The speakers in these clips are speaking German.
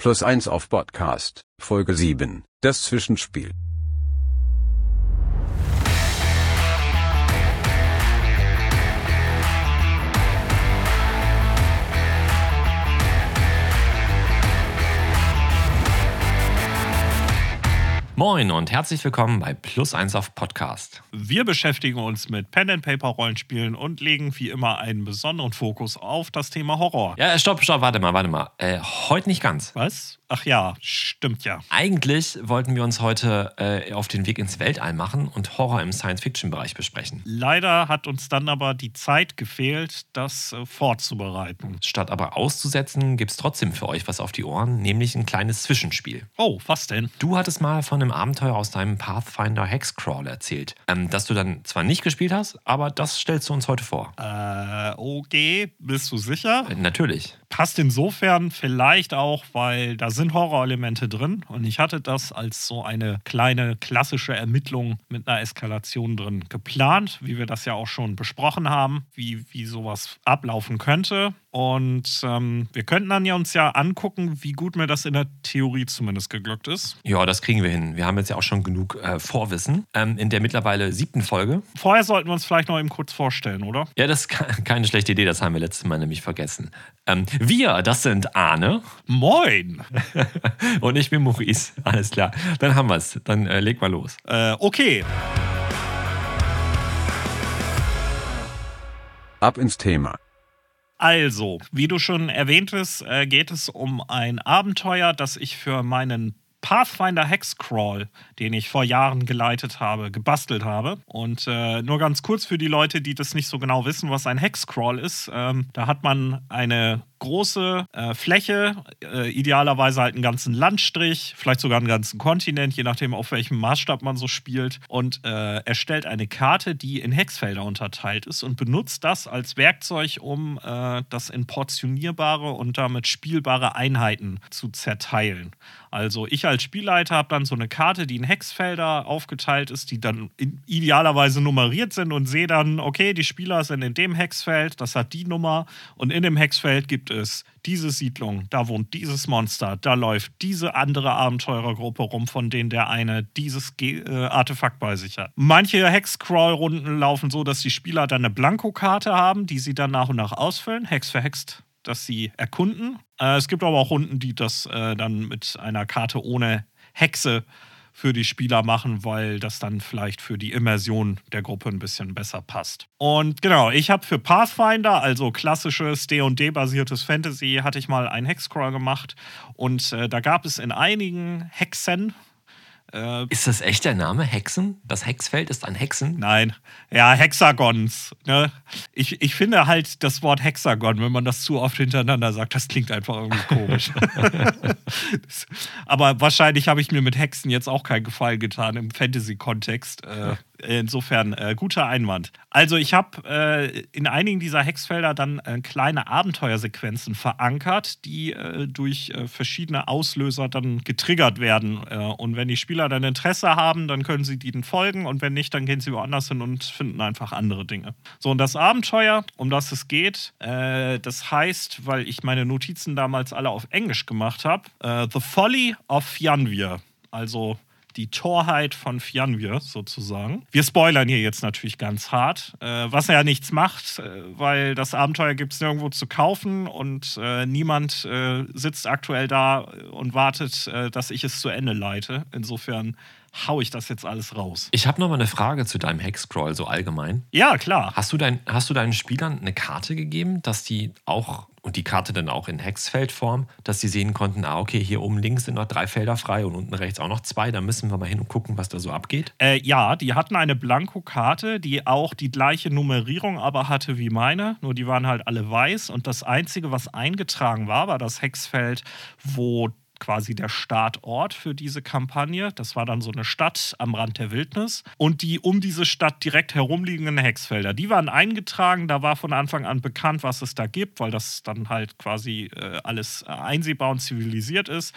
Plus 1 auf Podcast, Folge 7, das Zwischenspiel. Moin und herzlich willkommen bei Plus 1 auf Podcast. Wir beschäftigen uns mit Pen and Paper Rollenspielen und legen wie immer einen besonderen Fokus auf das Thema Horror. Ja, stopp, stopp, warte mal, warte mal. Äh, heute nicht ganz. Was? Ach ja, stimmt ja. Eigentlich wollten wir uns heute äh, auf den Weg ins Weltall machen und Horror im Science-Fiction-Bereich besprechen. Leider hat uns dann aber die Zeit gefehlt, das äh, vorzubereiten. Statt aber auszusetzen, gibt es trotzdem für euch was auf die Ohren, nämlich ein kleines Zwischenspiel. Oh, was denn? Du hattest mal von einem Abenteuer aus deinem Pathfinder Hexcrawl erzählt, ähm, das du dann zwar nicht gespielt hast, aber das stellst du uns heute vor. Äh, okay, bist du sicher? Äh, natürlich. Passt insofern vielleicht auch, weil da sind Horrorelemente drin und ich hatte das als so eine kleine klassische Ermittlung mit einer Eskalation drin geplant, wie wir das ja auch schon besprochen haben, wie, wie sowas ablaufen könnte. Und ähm, wir könnten dann ja uns ja angucken, wie gut mir das in der Theorie zumindest geglückt ist. Ja, das kriegen wir hin. Wir haben jetzt ja auch schon genug äh, Vorwissen ähm, in der mittlerweile siebten Folge. Vorher sollten wir uns vielleicht noch eben kurz vorstellen, oder? Ja, das ist keine schlechte Idee, das haben wir letztes Mal nämlich vergessen. Ähm, wir, das sind Arne. Moin! Und ich bin Maurice. Alles klar. Dann haben wir es. Dann äh, leg mal los. Äh, okay. Ab ins Thema. Also, wie du schon erwähntest, äh, geht es um ein Abenteuer, das ich für meinen Pathfinder Hexcrawl, den ich vor Jahren geleitet habe, gebastelt habe. Und äh, nur ganz kurz für die Leute, die das nicht so genau wissen, was ein Hexcrawl ist. Ähm, da hat man eine große äh, Fläche, äh, idealerweise halt einen ganzen Landstrich, vielleicht sogar einen ganzen Kontinent, je nachdem, auf welchem Maßstab man so spielt, und äh, erstellt eine Karte, die in Hexfelder unterteilt ist und benutzt das als Werkzeug, um äh, das in portionierbare und damit spielbare Einheiten zu zerteilen. Also ich als Spielleiter habe dann so eine Karte, die in Hexfelder aufgeteilt ist, die dann idealerweise nummeriert sind und sehe dann, okay, die Spieler sind in dem Hexfeld, das hat die Nummer und in dem Hexfeld gibt es diese Siedlung, da wohnt dieses Monster, da läuft diese andere Abenteurergruppe rum, von denen der eine dieses Ge äh, Artefakt bei sich hat. Manche Hex-Crawl-Runden laufen so, dass die Spieler dann eine Blankokarte haben, die sie dann nach und nach ausfüllen, Hex für Hex dass sie erkunden. Äh, es gibt aber auch Runden, die das äh, dann mit einer Karte ohne Hexe für die Spieler machen, weil das dann vielleicht für die Immersion der Gruppe ein bisschen besser passt. Und genau, ich habe für Pathfinder, also klassisches D&D-basiertes Fantasy, hatte ich mal einen Hexcrawl gemacht und äh, da gab es in einigen Hexen, äh, ist das echt der Name? Hexen? Das Hexfeld ist ein Hexen? Nein. Ja, Hexagons. Ne? Ich, ich finde halt das Wort Hexagon, wenn man das zu oft hintereinander sagt, das klingt einfach irgendwie komisch. Aber wahrscheinlich habe ich mir mit Hexen jetzt auch keinen Gefallen getan im Fantasy-Kontext. Äh, Insofern äh, guter Einwand. Also ich habe äh, in einigen dieser Hexfelder dann äh, kleine Abenteuersequenzen verankert, die äh, durch äh, verschiedene Auslöser dann getriggert werden. Äh, und wenn die Spieler dann Interesse haben, dann können sie denen folgen und wenn nicht, dann gehen sie woanders hin und finden einfach andere Dinge. So, und das Abenteuer, um das es geht, das heißt, weil ich meine Notizen damals alle auf Englisch gemacht habe, The Folly of Fjanvir. Also die Torheit von Fjanvir sozusagen. Wir spoilern hier jetzt natürlich ganz hart, äh, was ja nichts macht, äh, weil das Abenteuer gibt es nirgendwo zu kaufen und äh, niemand äh, sitzt aktuell da und wartet, äh, dass ich es zu Ende leite. Insofern hau ich das jetzt alles raus. Ich habe noch mal eine Frage zu deinem Hexcrawl so allgemein. Ja, klar. Hast du, dein, hast du deinen Spielern eine Karte gegeben, dass die auch und die Karte dann auch in Hexfeldform, dass sie sehen konnten, ah, okay, hier oben links sind noch drei Felder frei und unten rechts auch noch zwei, da müssen wir mal hin und gucken, was da so abgeht? Äh, ja, die hatten eine Blankokarte, die auch die gleiche Nummerierung aber hatte wie meine, nur die waren halt alle weiß und das Einzige, was eingetragen war, war das Hexfeld, wo quasi der Startort für diese Kampagne. Das war dann so eine Stadt am Rand der Wildnis. Und die um diese Stadt direkt herumliegenden Hexfelder, die waren eingetragen. Da war von Anfang an bekannt, was es da gibt, weil das dann halt quasi äh, alles einsehbar und zivilisiert ist.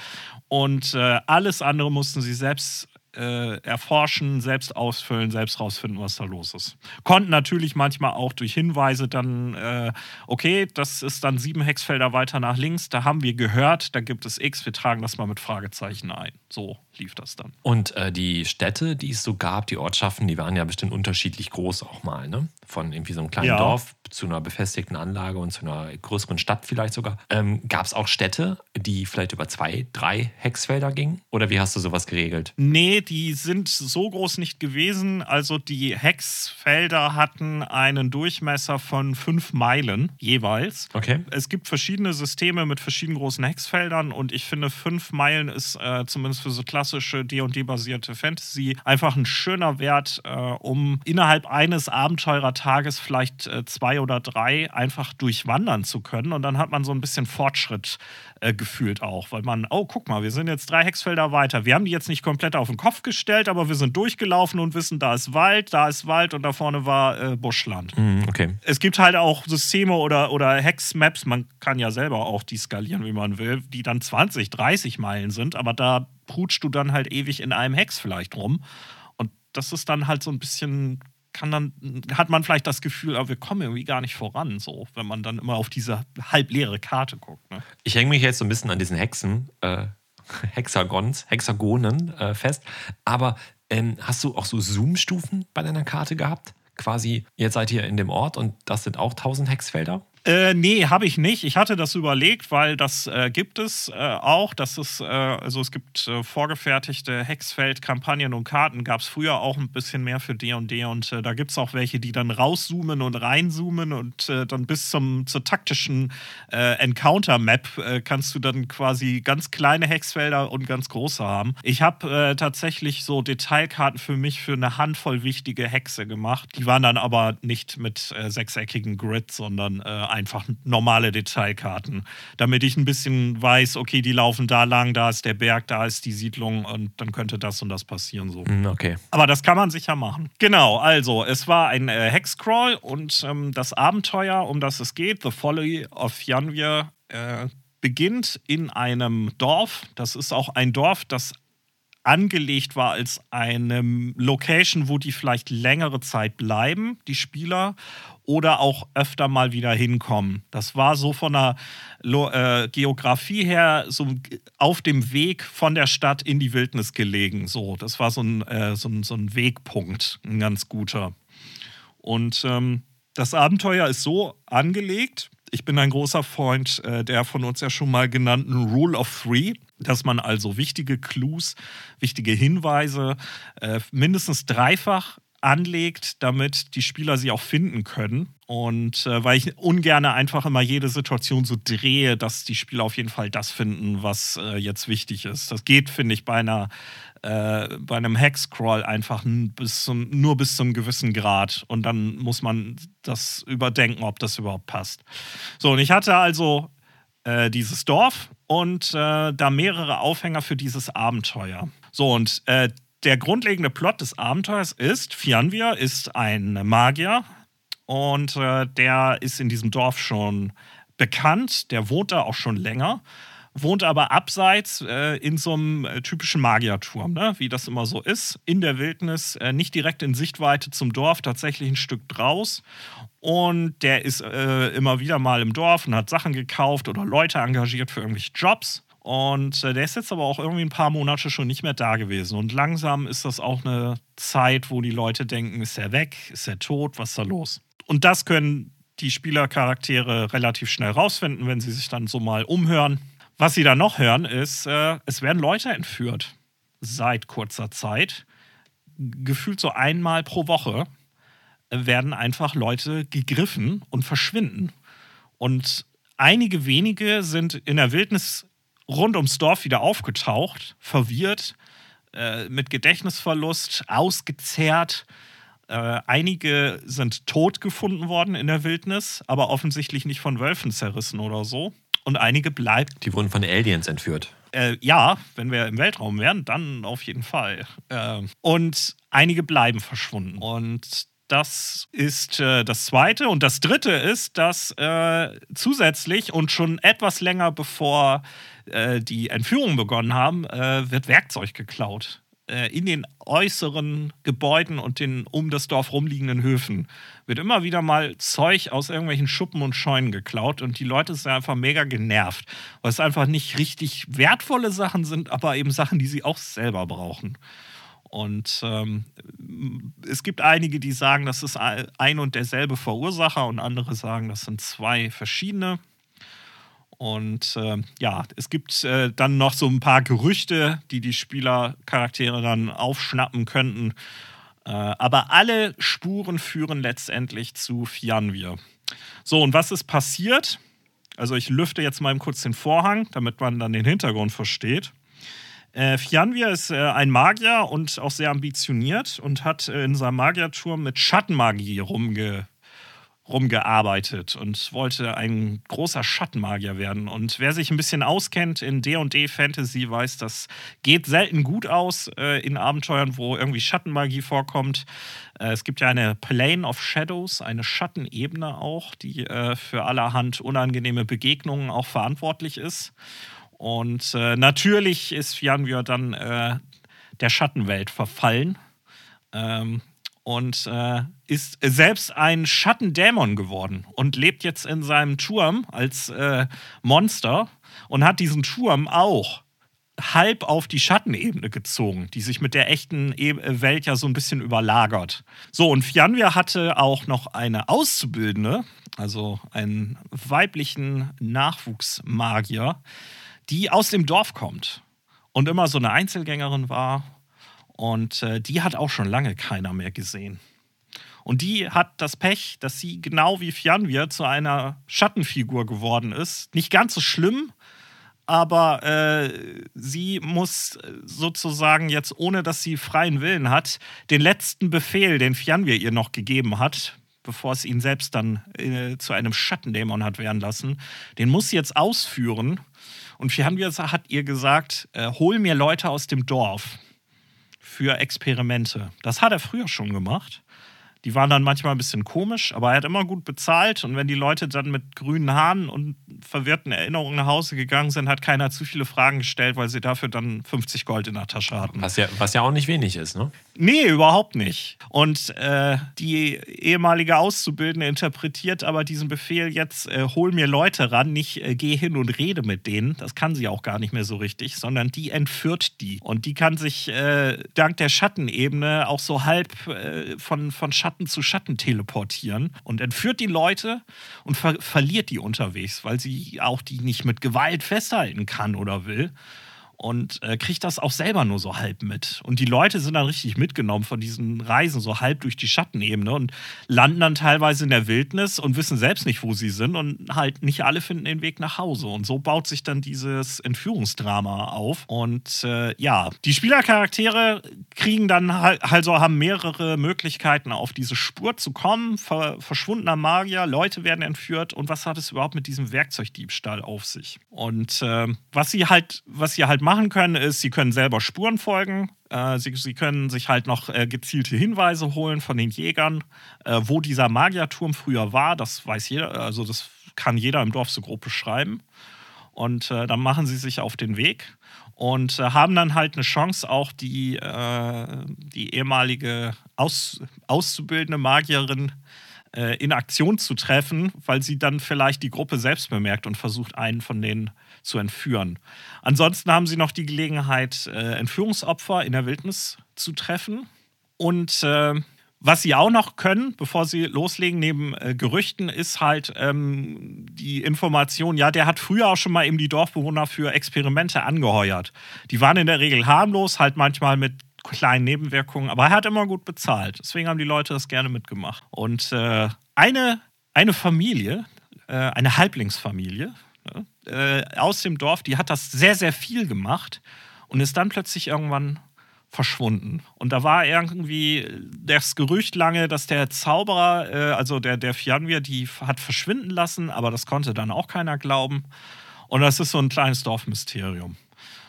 Und äh, alles andere mussten sie selbst äh, erforschen, selbst ausfüllen, selbst rausfinden, was da los ist. Konnten natürlich manchmal auch durch Hinweise dann, äh, okay, das ist dann sieben Hexfelder weiter nach links, da haben wir gehört, da gibt es X, wir tragen das mal mit Fragezeichen ein. So lief das dann. Und äh, die Städte, die es so gab, die Ortschaften, die waren ja bestimmt unterschiedlich groß auch mal, ne? Von irgendwie so einem kleinen Ja. Dorf zu einer befestigten Anlage und zu einer größeren Stadt vielleicht sogar. Ähm, Gab es auch Städte, die vielleicht über zwei, drei Hexfelder gingen? Oder wie hast du sowas geregelt? Nee, die sind so groß nicht gewesen. Also die Hexfelder hatten einen Durchmesser von fünf Meilen jeweils. Okay. Es gibt verschiedene Systeme mit verschiedenen großen Hexfeldern und ich finde, fünf Meilen ist äh, zumindest für so klassische D&D-basierte Fantasy einfach ein schöner Wert, äh, um innerhalb eines Abenteurertages vielleicht äh, zwei oder drei einfach durchwandern zu können und dann hat man so ein bisschen Fortschritt äh, gefühlt auch, weil man, oh, guck mal, wir sind jetzt drei Hexfelder weiter. Wir haben die jetzt nicht komplett auf den Kopf gestellt, aber wir sind durchgelaufen und wissen, da ist Wald, da ist Wald und da vorne war äh, Buschland Mhm, okay. es gibt halt auch Systeme oder, oder Hex-Maps, man kann ja selber auch die skalieren, wie man will, die dann 20, 30 Meilen sind, aber da prutschst du dann halt ewig in einem Hex vielleicht rum. Und das ist dann halt so ein bisschen, kann dann, hat man vielleicht das Gefühl, aber wir kommen irgendwie gar nicht voran, so, wenn man dann immer auf diese halbleere Karte guckt. Ne? Ich hänge mich jetzt so ein bisschen an diesen Hexen, äh, Hexagons, Hexagonen äh, fest. Aber ähm, hast du auch so Zoom-Stufen bei deiner Karte gehabt? Quasi, jetzt seid ihr in dem Ort und das sind auch 1000 Hexfelder? Äh, nee, habe ich nicht. Ich hatte das überlegt, weil das äh, gibt es äh, auch. Das ist, äh, also es gibt äh, vorgefertigte Hexfeld-Kampagnen und Karten. Gab es früher auch ein bisschen mehr für D&D und, &D und äh, da gibt es auch welche, die dann rauszoomen und reinzoomen und äh, dann bis zum, zur taktischen Encounter-Map kannst du dann quasi ganz kleine Hexfelder und ganz große haben. Ich habe tatsächlich so Detailkarten für mich für eine Handvoll wichtige Hexe gemacht. Die waren dann aber nicht mit sechseckigen Grid, sondern einfach normale Detailkarten, damit ich ein bisschen weiß, okay, die laufen da lang, da ist der Berg, da ist die Siedlung und dann könnte das und das passieren so. Hm, okay. Aber das kann man sicher machen. Genau, also es war ein äh, Hexcrawl und ähm, das Abenteuer, um das es geht, The Folly of Janvier, äh, beginnt in einem Dorf. Das ist auch ein Dorf, das angelegt war als eine Location, wo die vielleicht längere Zeit bleiben, die Spieler, oder auch öfter mal wieder hinkommen. Das war so von der Lo äh, Geografie her so auf dem Weg von der Stadt in die Wildnis gelegen. So, das war so ein, äh, so ein, so ein Wegpunkt, ein ganz guter. Und ähm, das Abenteuer ist so angelegt. Ich bin ein großer Freund äh, der von uns ja schon mal genannten Rule of Three, dass man also wichtige Clues, wichtige Hinweise äh, mindestens dreifach anlegt, damit die Spieler sie auch finden können. Und äh, weil ich ungern einfach immer jede Situation so drehe, dass die Spieler auf jeden Fall das finden, was äh, jetzt wichtig ist. Das geht, finde ich, bei einer äh, bei einem Hexcrawl einfach bis zum, nur bis zum gewissen Grad. Und dann muss man das überdenken, ob das überhaupt passt. So, und ich hatte also äh, dieses Dorf und äh, da mehrere Aufhänger für dieses Abenteuer. So, und äh, der grundlegende Plot des Abenteuers ist, Fianvir ist ein Magier und äh, der ist in diesem Dorf schon bekannt, der wohnt da auch schon länger, wohnt aber abseits äh, in so einem äh, typischen Magierturm, ne? wie das immer so ist, in der Wildnis, äh, nicht direkt in Sichtweite zum Dorf, tatsächlich ein Stück draus. Und der ist äh, immer wieder mal im Dorf und hat Sachen gekauft oder Leute engagiert für irgendwelche Jobs. Und äh, der ist jetzt aber auch irgendwie ein paar Monate schon nicht mehr da gewesen. Und langsam ist das auch eine Zeit, wo die Leute denken, ist er weg, ist er tot, was ist da los? Und das können die Spielercharaktere relativ schnell rausfinden, wenn sie sich dann so mal umhören. Was sie dann noch hören, ist, äh, es werden Leute entführt seit kurzer Zeit. Gefühlt so einmal pro Woche werden einfach Leute gegriffen und verschwinden. Und einige wenige sind in der Wildnis rund ums Dorf wieder aufgetaucht, verwirrt, äh, mit Gedächtnisverlust, ausgezehrt. Äh, einige sind tot gefunden worden in der Wildnis, aber offensichtlich nicht von Wölfen zerrissen oder so. Und einige bleiben. Die wurden von Aliens entführt. Äh, ja, wenn wir im Weltraum wären, dann auf jeden Fall. Äh, und einige bleiben verschwunden. Und das ist äh, das Zweite. Und das Dritte ist, dass äh, zusätzlich und schon etwas länger bevor äh, die Entführungen begonnen haben, äh, wird Werkzeug geklaut. äh, in den äußeren Gebäuden und den um das Dorf rumliegenden Höfen wird immer wieder mal Zeug aus irgendwelchen Schuppen und Scheunen geklaut und die Leute sind einfach mega genervt, weil es einfach nicht richtig wertvolle Sachen sind, aber eben Sachen, die sie auch selber brauchen. Und ähm, es gibt einige, die sagen, das ist ein und derselbe Verursacher und andere sagen, das sind zwei verschiedene. Und äh, ja, es gibt äh, dann noch so ein paar Gerüchte, die die Spielercharaktere dann aufschnappen könnten. Äh, aber alle Spuren führen letztendlich zu Fianvir. So, und was ist passiert? Also ich lüfte jetzt mal kurz den Vorhang, damit man dann den Hintergrund versteht. Äh, Fjanvir ist äh, ein Magier und auch sehr ambitioniert und hat äh, in seinem Magierturm mit Schattenmagie rumge rumgearbeitet und wollte ein großer Schattenmagier werden. Und wer sich ein bisschen auskennt in D&D Fantasy weiß, das geht selten gut aus äh, in Abenteuern, wo irgendwie Schattenmagie vorkommt. Äh, es gibt ja eine Plane of Shadows, eine Schattenebene auch, die äh, für allerhand unangenehme Begegnungen auch verantwortlich ist. Und äh, natürlich ist Fjanvir dann äh, der Schattenwelt verfallen ähm, und äh, ist selbst ein Schattendämon geworden und lebt jetzt in seinem Turm als äh, Monster und hat diesen Turm auch halb auf die Schattenebene gezogen, die sich mit der echten e Welt ja so ein bisschen überlagert. So, und Fjanvir hatte auch noch eine Auszubildende, also einen weiblichen Nachwuchsmagier, die aus dem Dorf kommt und immer so eine Einzelgängerin war. Und äh, die hat auch schon lange keiner mehr gesehen. Und die hat das Pech, dass sie genau wie Fjanvir zu einer Schattenfigur geworden ist. Nicht ganz so schlimm, aber äh, sie muss sozusagen jetzt, ohne dass sie freien Willen hat, den letzten Befehl, den Fjanvir ihr noch gegeben hat, bevor es ihn selbst dann äh, zu einem Schattendämon hat werden lassen, den muss sie jetzt ausführen und Fihanbias hat ihr gesagt, äh, hol mir Leute aus dem Dorf für Experimente. Das hat er früher schon gemacht. Die waren dann manchmal ein bisschen komisch, aber er hat immer gut bezahlt. Und wenn die Leute dann mit grünen Haaren und verwirrten Erinnerungen nach Hause gegangen sind, hat keiner zu viele Fragen gestellt, weil sie dafür dann 50 Gold in der Tasche hatten. Was ja, was ja auch nicht wenig ist, ne? Nee, überhaupt nicht. Und äh, die ehemalige Auszubildende interpretiert aber diesen Befehl jetzt, äh, hol mir Leute ran, nicht äh, geh hin und rede mit denen. Das kann sie auch gar nicht mehr so richtig, sondern die entführt die. Und die kann sich äh, dank der Schattenebene auch so halb äh, von, von Schatten zu Schatten teleportieren und entführt die Leute und ver verliert die unterwegs, weil sie auch die nicht mit Gewalt festhalten kann oder will und äh, kriegt das auch selber nur so halb mit. Und die Leute sind dann richtig mitgenommen von diesen Reisen, so halb durch die Schattenebene und landen dann teilweise in der Wildnis und wissen selbst nicht, wo sie sind und halt nicht alle finden den Weg nach Hause. Und so baut sich dann dieses Entführungsdrama auf. Und äh, ja, die Spielercharaktere kriegen dann halt, also haben mehrere Möglichkeiten, auf diese Spur zu kommen. Ver verschwundener Magier, Leute werden entführt und was hat es überhaupt mit diesem Werkzeugdiebstahl auf sich? Und äh, was sie halt, was sie halt machen können, ist, sie können selber Spuren folgen. Äh, sie, sie, können sich halt noch äh, gezielte Hinweise holen von den Jägern, äh, wo dieser Magierturm früher war. Das weiß jeder, also das kann jeder im Dorf so grob beschreiben. Und äh, dann machen sie sich auf den Weg und äh, haben dann halt eine Chance, auch die, äh, die ehemalige Aus, auszubildende Magierin in Aktion zu treffen, weil sie dann vielleicht die Gruppe selbst bemerkt und versucht, einen von denen zu entführen. Ansonsten haben sie noch die Gelegenheit, äh, Entführungsopfer in der Wildnis zu treffen. Und äh, was sie auch noch können, bevor sie loslegen, neben äh, Gerüchten, ist halt ähm, die Information, ja, der hat früher auch schon mal eben die Dorfbewohner für Experimente angeheuert. Die waren in der Regel harmlos, halt manchmal mit kleinen Nebenwirkungen, aber er hat immer gut bezahlt. Deswegen haben die Leute das gerne mitgemacht. Und äh, eine, eine Familie, äh, eine Halblingsfamilie, ne, äh, aus dem Dorf, die hat das sehr, sehr viel gemacht und ist dann plötzlich irgendwann verschwunden. Und da war irgendwie das Gerücht lange, dass der Zauberer, äh, also der, der Fianvir, die hat verschwinden lassen, aber das konnte dann auch keiner glauben. Und das ist so ein kleines Dorfmysterium.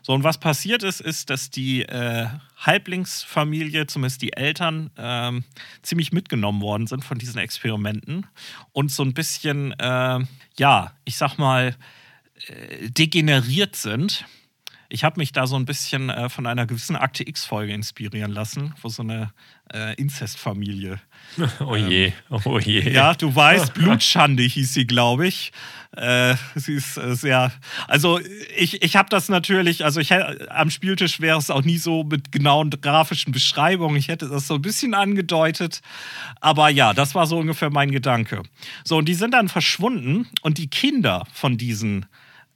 So, und was passiert ist, ist, dass die äh, Halblingsfamilie, zumindest die Eltern, äh, ziemlich mitgenommen worden sind von diesen Experimenten und so ein bisschen, äh, ja, ich sag mal, äh, degeneriert sind. Ich habe mich da so ein bisschen äh, von einer gewissen Akte X-Folge inspirieren lassen, wo so eine äh, Inzestfamilie. Oh je, oh je. Ja, du weißt, Blutschande hieß sie, glaube ich. Äh, sie ist äh, sehr. Also, ich, ich habe das natürlich, also ich am Spieltisch wäre es auch nie so mit genauen grafischen Beschreibungen. Ich hätte das so ein bisschen angedeutet. Aber ja, das war so ungefähr mein Gedanke. So, und die sind dann verschwunden und die Kinder von diesen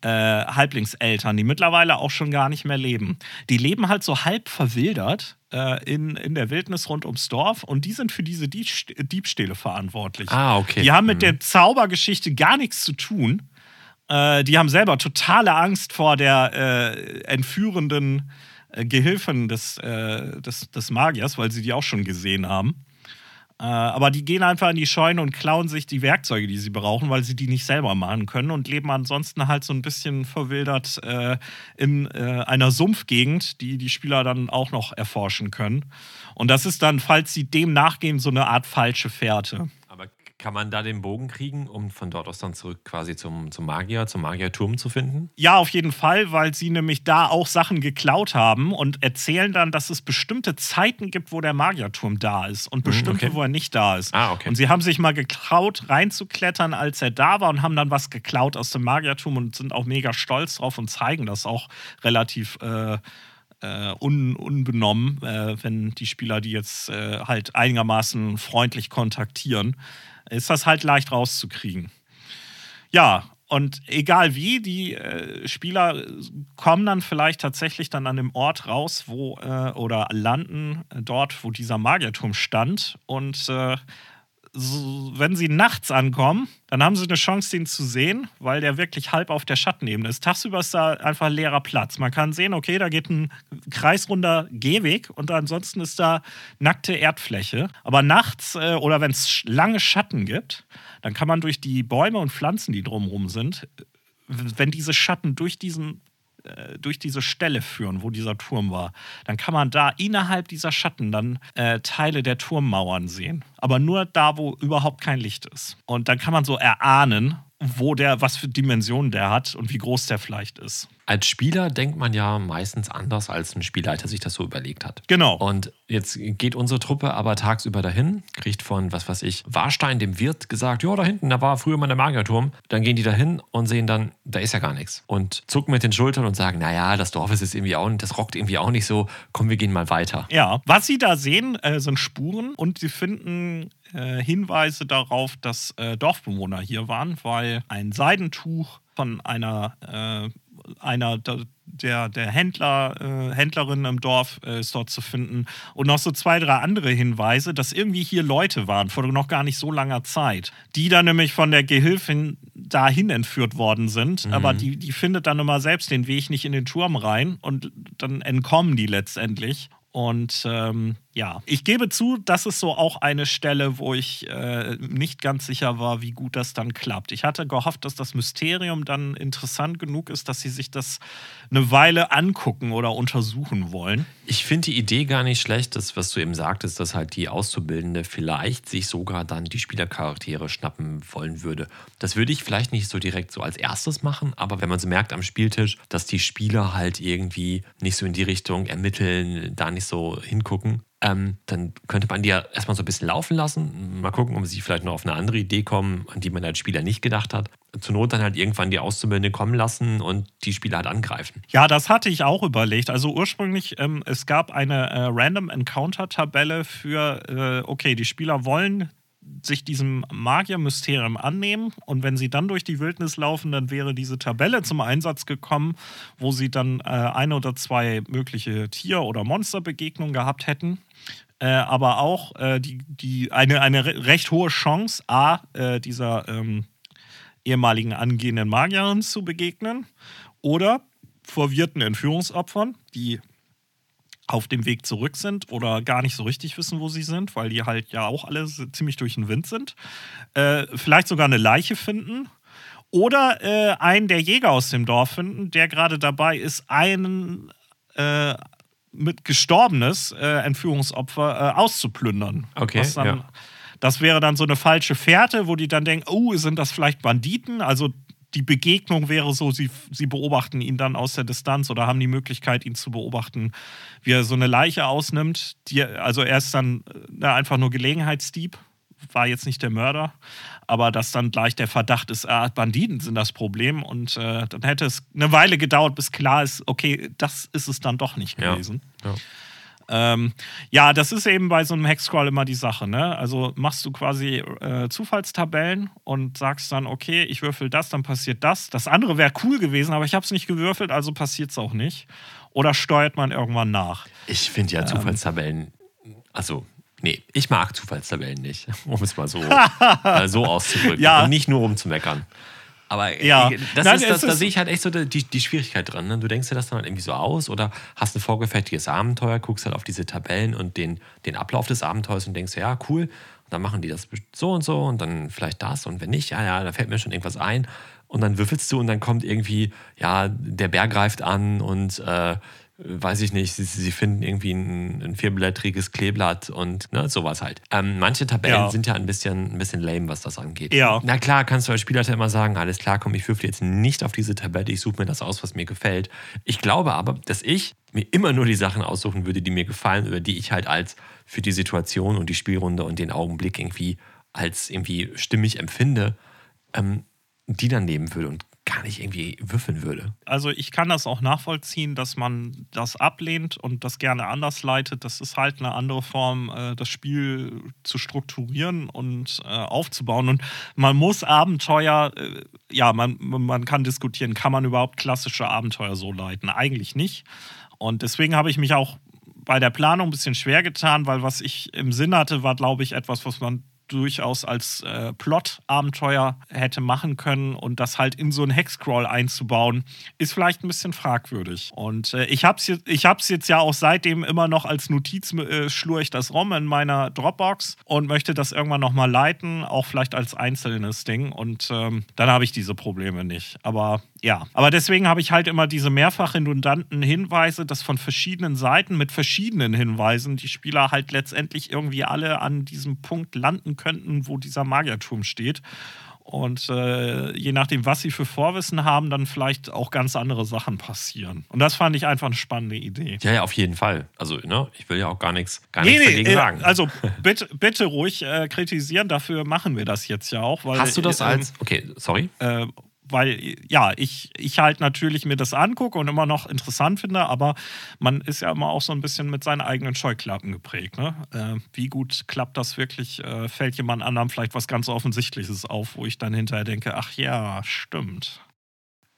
äh, Halblingseltern, die mittlerweile auch schon gar nicht mehr leben. Die leben halt so halb verwildert äh, in, in der Wildnis rund ums Dorf und die sind für diese Diebstähle verantwortlich. Ah, okay. Die haben mit mhm. der Zaubergeschichte gar nichts zu tun. Äh, die haben selber totale Angst vor der äh, entführenden äh, Gehilfen des, äh, des, des Magiers, weil sie die auch schon gesehen haben. Äh, aber die gehen einfach in die Scheune und klauen sich die Werkzeuge, die sie brauchen, weil sie die nicht selber machen können und leben ansonsten halt so ein bisschen verwildert äh, in äh, einer Sumpfgegend, die die Spieler dann auch noch erforschen können. Und das ist dann, falls sie dem nachgehen, so eine Art falsche Fährte. Kann man da den Bogen kriegen, um von dort aus dann zurück quasi zum, zum Magier, zum Magierturm zu finden? Ja, auf jeden Fall, weil sie nämlich da auch Sachen geklaut haben und erzählen dann, dass es bestimmte Zeiten gibt, wo der Magierturm da ist und mhm, bestimmte, okay. wo er nicht da ist. Ah, okay. Und sie haben sich mal getraut, reinzuklettern, als er da war und haben dann was geklaut aus dem Magierturm und sind auch mega stolz drauf und zeigen das auch relativ. Äh, äh, un, unbenommen, äh, wenn die Spieler die jetzt äh, halt einigermaßen freundlich kontaktieren ist das halt leicht rauszukriegen. Ja, und egal wie, die äh, Spieler kommen dann vielleicht tatsächlich dann an dem Ort raus, wo äh, oder landen dort, wo dieser Magierturm stand und äh, so, wenn sie nachts ankommen, dann haben sie eine Chance, den zu sehen, weil der wirklich halb auf der Schattenebene ist. Tagsüber ist da einfach leerer Platz. Man kann sehen, okay, da geht ein kreisrunder Gehweg und ansonsten ist da nackte Erdfläche. Aber nachts äh, oder wenn es lange Schatten gibt, dann kann man durch die Bäume und Pflanzen, die drumherum sind, wenn diese Schatten durch diesen äh, durch diese Stelle führen, wo dieser Turm war, dann kann man da innerhalb dieser Schatten dann äh, Teile der Turmmauern sehen. Aber nur da, wo überhaupt kein Licht ist. Und dann kann man so erahnen, wo der, was für Dimensionen der hat und wie groß der vielleicht ist. Als Spieler denkt man ja meistens anders, als ein Spielleiter sich das so überlegt hat. Genau. Und jetzt geht unsere Truppe aber tagsüber dahin, kriegt von, was weiß ich, Warstein, dem Wirt, gesagt, ja, da hinten, da war früher mal der Magierturm. Dann gehen die dahin und sehen dann, da ist ja gar nichts. Und zucken mit den Schultern und sagen, naja, das Dorf ist jetzt irgendwie auch, das rockt irgendwie auch nicht so, komm, wir gehen mal weiter. Ja, was sie da sehen, äh, sind Spuren und sie finden äh, Hinweise darauf, dass äh, Dorfbewohner hier waren, weil ein Seidentuch von einer äh, einer der, der Händler, äh, Händlerinnen im Dorf äh, ist dort zu finden. Und noch so zwei, drei andere Hinweise, dass irgendwie hier Leute waren, vor noch gar nicht so langer Zeit, die dann nämlich von der Gehilfin dahin entführt worden sind. Mhm. Aber die, die findet dann immer selbst den Weg nicht in den Turm rein und dann entkommen die letztendlich. Und ähm, ja, ich gebe zu, das ist so auch eine Stelle, wo ich äh, nicht ganz sicher war, wie gut das dann klappt. Ich hatte gehofft, dass das Mysterium dann interessant genug ist, dass sie sich das eine Weile angucken oder untersuchen wollen. Ich finde die Idee gar nicht schlecht, das, was du eben sagtest, dass halt die Auszubildende vielleicht sich sogar dann die Spielercharaktere schnappen wollen würde. Das würde ich vielleicht nicht so direkt so als erstes machen, aber wenn man so merkt am Spieltisch, dass die Spieler halt irgendwie nicht so in die Richtung ermitteln, da nicht so hingucken, ähm, dann könnte man die ja erstmal so ein bisschen laufen lassen. Mal gucken, ob sie vielleicht noch auf eine andere Idee kommen, an die man als Spieler nicht gedacht hat. Zur Not dann halt irgendwann die Auszubildende kommen lassen und die Spieler halt angreifen. Ja, das hatte ich auch überlegt. Also ursprünglich, ähm, es gab eine äh, Random Encounter-Tabelle für, äh, okay, die Spieler wollen sich diesem Magier-Mysterium annehmen und wenn sie dann durch die Wildnis laufen, dann wäre diese Tabelle zum Einsatz gekommen, wo sie dann äh, eine oder zwei mögliche Tier- oder Monsterbegegnungen gehabt hätten. Äh, aber auch äh, die, die, eine, eine recht hohe Chance, A, äh, dieser ähm, ehemaligen angehenden Magierin zu begegnen oder verwirrten Entführungsopfern, die auf dem Weg zurück sind oder gar nicht so richtig wissen, wo sie sind, weil die halt ja auch alle ziemlich durch den Wind sind. Äh, vielleicht sogar eine Leiche finden. Oder äh, einen der Jäger aus dem Dorf finden, der gerade dabei ist, einen äh, mit gestorbenes äh, Entführungsopfer äh, auszuplündern. Okay. Dann, ja. Das wäre dann so eine falsche Fährte, wo die dann denken, oh, sind das vielleicht Banditen? Also die Begegnung wäre so, sie, sie beobachten ihn dann aus der Distanz oder haben die Möglichkeit, ihn zu beobachten, wie er so eine Leiche ausnimmt. Die, also er ist dann äh, einfach nur Gelegenheitsdieb, war jetzt nicht der Mörder, aber dass dann gleich der Verdacht ist, ah, Banditen sind das Problem und äh, dann hätte es eine Weile gedauert, bis klar ist, okay, das ist es dann doch nicht gewesen. Ja. Ähm, ja, das ist eben bei so einem Hexcrawl immer die Sache. Ne? Also machst du quasi äh, Zufallstabellen und sagst dann, okay, ich würfel das, dann passiert das. Das andere wäre cool gewesen, aber ich habe es nicht gewürfelt, also passiert es auch nicht. Oder steuert man irgendwann nach? Ich finde ja Ähm. Zufallstabellen, also nee, ich mag Zufallstabellen nicht, um es mal so, äh, so auszudrücken. Ja. Und nicht nur rumzumeckern. Aber Ja. äh, das Nein, ist, das, da sehe ich halt echt so die, die Schwierigkeit dran. Ne? Du denkst dir das dann halt irgendwie so aus oder hast ein vorgefertigtes Abenteuer, guckst halt auf diese Tabellen und den, den Ablauf des Abenteuers und denkst, ja, cool, und dann machen die das so und so und dann vielleicht das und wenn nicht, ja, ja, da fällt mir schon irgendwas ein. Und dann würfelst du und dann kommt irgendwie, ja, der Bär greift an und äh, weiß ich nicht, sie, sie finden irgendwie ein, ein vierblättriges Kleeblatt und ne, sowas halt. Ähm, manche Tabellen Ja. sind ja ein bisschen, ein bisschen lame, was das angeht. Ja. Na klar, kannst du als Spielleiter immer sagen, alles klar, komm, ich würfel jetzt nicht auf diese Tabelle, ich suche mir das aus, was mir gefällt. Ich glaube aber, dass ich mir immer nur die Sachen aussuchen würde, die mir gefallen oder die ich halt als für die Situation und die Spielrunde und den Augenblick irgendwie als irgendwie stimmig empfinde, ähm, die dann nehmen würde und gar nicht irgendwie würfeln würde. Also ich kann das auch nachvollziehen, dass man das ablehnt und das gerne anders leitet. Das ist halt eine andere Form, äh, das Spiel zu strukturieren und äh, aufzubauen. Und man muss Abenteuer, äh, ja, man, man kann diskutieren, kann man überhaupt klassische Abenteuer so leiten? Eigentlich nicht. Und deswegen habe ich mich auch bei der Planung ein bisschen schwer getan, weil was ich im Sinn hatte, war, glaube ich, etwas, was man durchaus als äh, Plot-Abenteuer hätte machen können und das halt in so einen Hexcrawl einzubauen, ist vielleicht ein bisschen fragwürdig. Und äh, ich habe es jetzt, jetzt ja auch seitdem immer noch als Notiz, äh, schlur ich das rum in meiner Dropbox und möchte das irgendwann nochmal leiten, auch vielleicht als einzelnes Ding. Und ähm, dann habe ich diese Probleme nicht. Aber ja, aber deswegen habe ich halt immer diese mehrfach redundanten Hinweise, dass von verschiedenen Seiten mit verschiedenen Hinweisen die Spieler halt letztendlich irgendwie alle an diesem Punkt landen könnten, wo dieser Magierturm steht. Und äh, je nachdem, was sie für Vorwissen haben, dann vielleicht auch ganz andere Sachen passieren. Und das fand ich einfach eine spannende Idee. Ja, ja, auf jeden Fall. Also, ne, ich will ja auch gar nichts, gar nichts dagegen äh, sagen. also bitte, bitte ruhig äh, kritisieren, dafür machen wir das jetzt ja auch. Weil, Hast du das ähm, als. Okay, sorry. Weil ja, ich, ich halt natürlich mir das angucke und immer noch interessant finde, aber man ist ja immer auch so ein bisschen mit seinen eigenen Scheuklappen geprägt. Ne? Äh, wie gut klappt das wirklich? Äh, fällt jemand anderem vielleicht was ganz Offensichtliches auf, wo ich dann hinterher denke, ach ja, stimmt.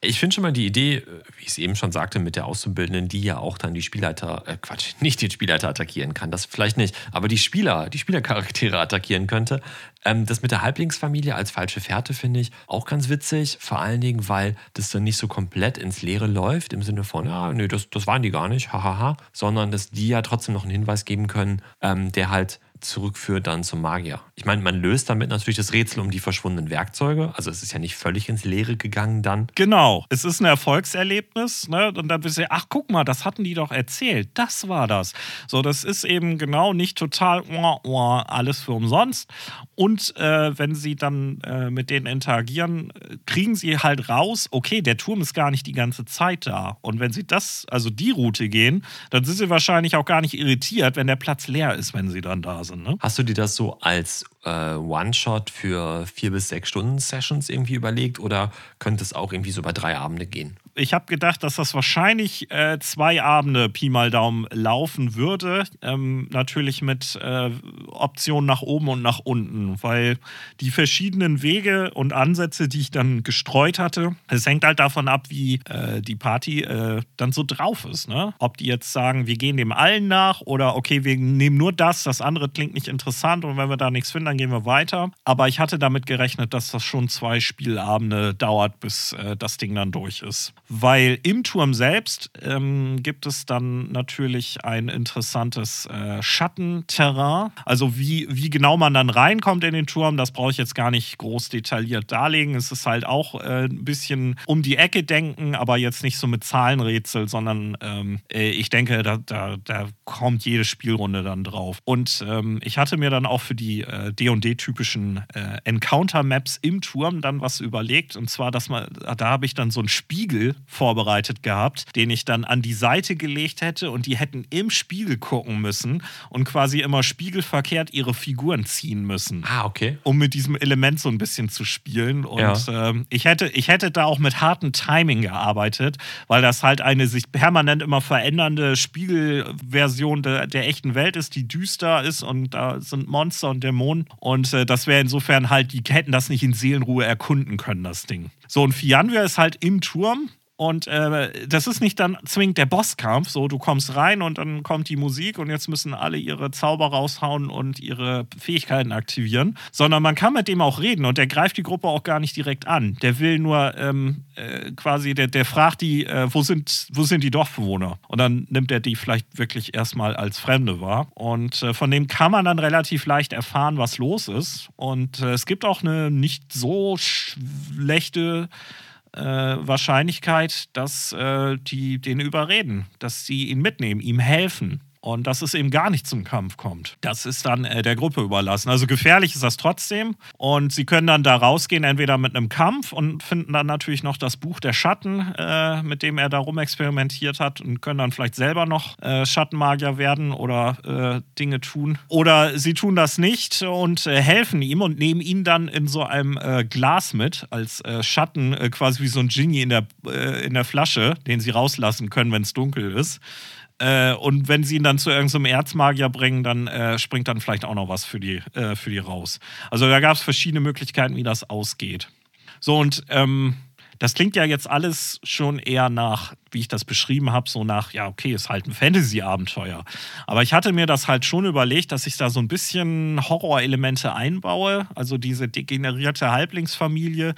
Ich finde schon mal die Idee, äh, wie ich es eben schon sagte, mit der Auszubildenden, die ja auch dann die Spielleiter, äh Quatsch, nicht die Spielleiter attackieren kann, das vielleicht nicht, aber die Spieler, die Spielercharaktere attackieren könnte. Ähm, das mit der Halblingsfamilie als falsche Fährte finde ich auch ganz witzig, vor allen Dingen, weil das dann nicht so komplett ins Leere läuft, im Sinne von, ja, nee, das, das waren die gar nicht, hahaha, sondern dass die ja trotzdem noch einen Hinweis geben können, ähm, der halt zurückführt dann zum Magier. Ich meine, man löst damit natürlich das Rätsel um die verschwundenen Werkzeuge. Also es ist ja nicht völlig ins Leere gegangen dann. Genau, es ist ein Erfolgserlebnis, ne? Und dann bist du, ach guck mal, das hatten die doch erzählt, das war das. So, das ist eben genau nicht total uah, uah, alles für umsonst. Und äh, wenn sie dann äh, mit denen interagieren, kriegen sie halt raus, okay, der Turm ist gar nicht die ganze Zeit da. Und wenn sie das, also die Route gehen, dann sind sie wahrscheinlich auch gar nicht irritiert, wenn der Platz leer ist, wenn sie dann da sind. Ne? Hast du dir das so als äh, One-Shot für vier bis sechs Stunden Sessions irgendwie überlegt oder könnte es auch irgendwie so über drei Abende gehen? Ich habe gedacht, dass das wahrscheinlich äh, zwei Abende Pi mal Daumen laufen würde. Ähm, natürlich mit äh, Optionen nach oben und nach unten, weil die verschiedenen Wege und Ansätze, die ich dann gestreut hatte, es hängt halt davon ab, wie äh, die Party äh, dann so drauf ist. Ne? Ob die jetzt sagen, wir gehen dem allen nach oder okay, wir nehmen nur das, das andere klingt nicht interessant und wenn wir da nichts finden, dann gehen wir weiter. Aber ich hatte damit gerechnet, dass das schon zwei Spielabende dauert, bis äh, das Ding dann durch ist weil im Turm selbst ähm, gibt es dann natürlich ein interessantes äh, Schattenterrain. Also wie, wie genau man dann reinkommt in den Turm, das brauche ich jetzt gar nicht groß detailliert darlegen. Es ist halt auch äh, ein bisschen um die Ecke denken, aber jetzt nicht so mit Zahlenrätsel, sondern ähm, äh, ich denke, da, da, da kommt jede Spielrunde dann drauf. Und ähm, ich hatte mir dann auch für die äh, D&D-typischen äh, Encounter-Maps im Turm dann was überlegt. Und zwar, dass man, da habe ich dann so einen Spiegel vorbereitet gehabt, den ich dann an die Seite gelegt hätte und die hätten im Spiegel gucken müssen und quasi immer spiegelverkehrt ihre Figuren ziehen müssen. Ah, okay. Um mit diesem Element so ein bisschen zu spielen. Und Ja. ähm, ich, hätte, ich hätte da auch mit hartem Timing gearbeitet, weil das halt eine sich permanent immer verändernde Spiegelversion der, der echten Welt ist, die düster ist und da sind Monster und Dämonen. Und äh, das wäre insofern halt, die hätten das nicht in Seelenruhe erkunden können, das Ding. So, und Fianvia ist halt im Turm. Und äh, das ist nicht dann zwingend der Bosskampf, so du kommst rein und dann kommt die Musik und jetzt müssen alle ihre Zauber raushauen und ihre Fähigkeiten aktivieren, sondern man kann mit dem auch reden und der greift die Gruppe auch gar nicht direkt an. Der will nur ähm, äh, quasi, der, der fragt die, äh, wo, sind, wo sind die Dorfbewohner? Und dann nimmt er die vielleicht wirklich erstmal als Fremde wahr. Und äh, von dem kann man dann relativ leicht erfahren, was los ist. Und äh, es gibt auch eine nicht so schlechte äh, Wahrscheinlichkeit, dass äh, die den überreden, dass sie ihn mitnehmen, ihm helfen. Und dass es eben gar nicht zum Kampf kommt. Das ist dann äh, der Gruppe überlassen. Also gefährlich ist das trotzdem. Und sie können dann da rausgehen, entweder mit einem Kampf und finden dann natürlich noch das Buch der Schatten, äh, mit dem er da rumexperimentiert hat und können dann vielleicht selber noch äh, Schattenmagier werden oder äh, Dinge tun. Oder sie tun das nicht und äh, helfen ihm und nehmen ihn dann in so einem äh, Glas mit, als Schatten, quasi wie so ein Genie in der, in der Flasche, den sie rauslassen können, wenn es dunkel ist. Äh, und wenn sie ihn dann zu irgendeinem Erzmagier bringen, dann äh, springt dann vielleicht auch noch was für die, äh, für die raus. Also da gab es verschiedene Möglichkeiten, wie das ausgeht. So, und ähm, das klingt ja jetzt alles schon eher nach, wie ich das beschrieben habe, so nach, ja, okay, ist halt ein Fantasy-Abenteuer. Aber ich hatte mir das halt schon überlegt, dass ich da so ein bisschen Horrorelemente einbaue. Also diese degenerierte Halblingsfamilie.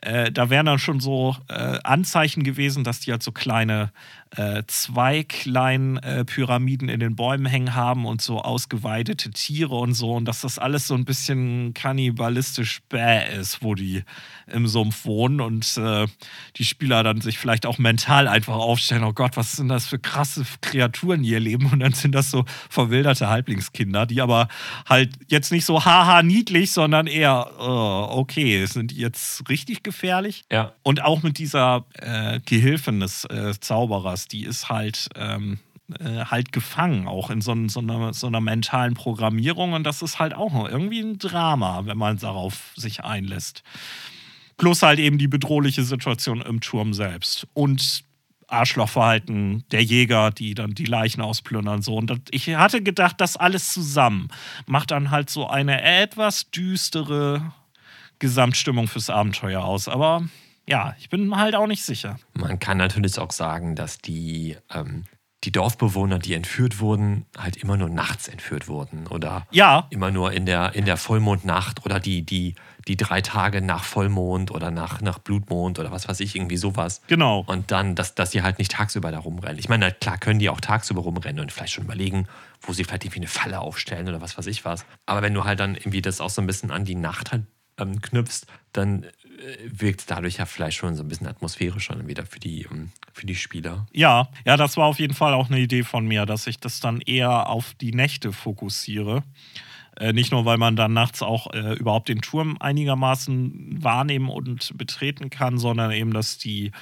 Äh, da wären dann schon so äh, Anzeichen gewesen, dass die halt so kleine äh, Zweiglein-Pyramiden in den Bäumen hängen haben und so ausgeweidete Tiere und so. Und dass das alles so ein bisschen kannibalistisch bäh ist, wo die im Sumpf wohnen und äh, die Spieler dann sich vielleicht auch mental einfach aufstellen: Oh Gott, was sind das für krasse Kreaturen, die hier leben? Und dann sind das so verwilderte Halblingskinder, die aber halt jetzt nicht so haha niedlich, sondern eher, oh, okay, sind jetzt richtig gefährlich? Ja. Und auch mit dieser äh, Gehilfin des äh, Zauberers, die ist halt, ähm, äh, halt gefangen, auch in so, so, einer, so einer mentalen Programmierung. Und das ist halt auch irgendwie ein Drama, wenn man darauf sich einlässt. Plus halt eben die bedrohliche Situation im Turm selbst. Und Arschlochverhalten der Jäger, die dann die Leichen ausplündern. So. Und ich hatte gedacht, das alles zusammen macht dann halt so eine etwas düstere Gesamtstimmung fürs Abenteuer aus. Aber ja, ich bin halt auch nicht sicher. Man kann natürlich auch sagen, dass die, ähm, die Dorfbewohner, die entführt wurden, halt immer nur nachts entführt wurden. Oder Ja, immer nur in der, in der Vollmondnacht oder die, die, die drei Tage nach Vollmond oder nach, nach Blutmond oder was weiß ich, irgendwie sowas. genau. Und dann, dass, dass sie halt nicht tagsüber da rumrennen. Ich meine, klar können die auch tagsüber rumrennen und vielleicht schon überlegen, wo sie vielleicht irgendwie eine Falle aufstellen oder was weiß ich was. Aber wenn du halt dann irgendwie das auch so ein bisschen an die Nacht halt, ähm, knüpfst, dann wirkt es dadurch ja vielleicht schon so ein bisschen atmosphärischer wieder für die, ähm, für die Spieler. Ja, ja, das war auf jeden Fall auch eine Idee von mir, dass ich das dann eher auf die Nächte fokussiere. Äh, nicht nur, weil man dann nachts auch äh, überhaupt den Turm einigermaßen wahrnehmen und betreten kann, sondern eben, dass die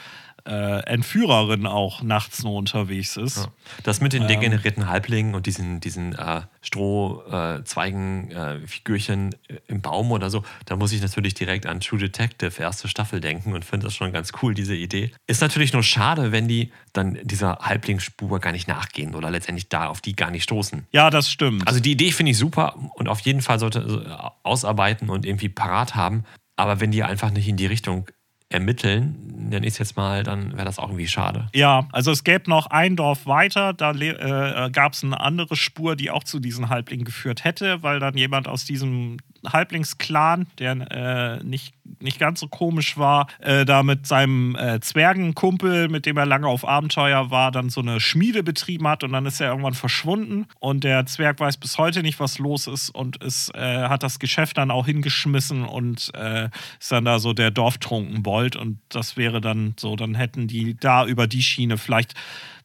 äh, Entführerin auch nachts nur unterwegs ist. Ja. Das mit Ähm. den degenerierten Halblingen und diesen, diesen äh, Strohzweigen-Figürchen im Baum oder so, da muss ich natürlich direkt an True Detective, erste Staffel denken und finde das schon ganz cool, diese Idee. Ist natürlich nur schade, wenn die dann dieser Halblingsspur gar nicht nachgehen oder letztendlich da auf die gar nicht stoßen. Ja, das stimmt. Also die Idee finde ich super und auf jeden Fall sollte äh, ausarbeiten und irgendwie parat haben. Aber wenn die einfach nicht in die Richtung ermitteln, dann ist jetzt mal, dann wäre das auch irgendwie schade. Ja, also es gäbe noch ein Dorf weiter, da äh, gab es eine andere Spur, die auch zu diesen Halblingen geführt hätte, weil dann jemand aus diesem Halblingsclan, der äh, nicht, nicht ganz so komisch war, äh, da mit seinem äh, Zwergenkumpel, mit dem er lange auf Abenteuer war, dann so eine Schmiede betrieben hat und dann ist er irgendwann verschwunden. Und der Zwerg weiß bis heute nicht, was los ist und ist, äh, hat das Geschäft dann auch hingeschmissen und äh, ist dann da so der Dorftrunkenbold. Und das wäre dann so, dann hätten die da über die Schiene vielleicht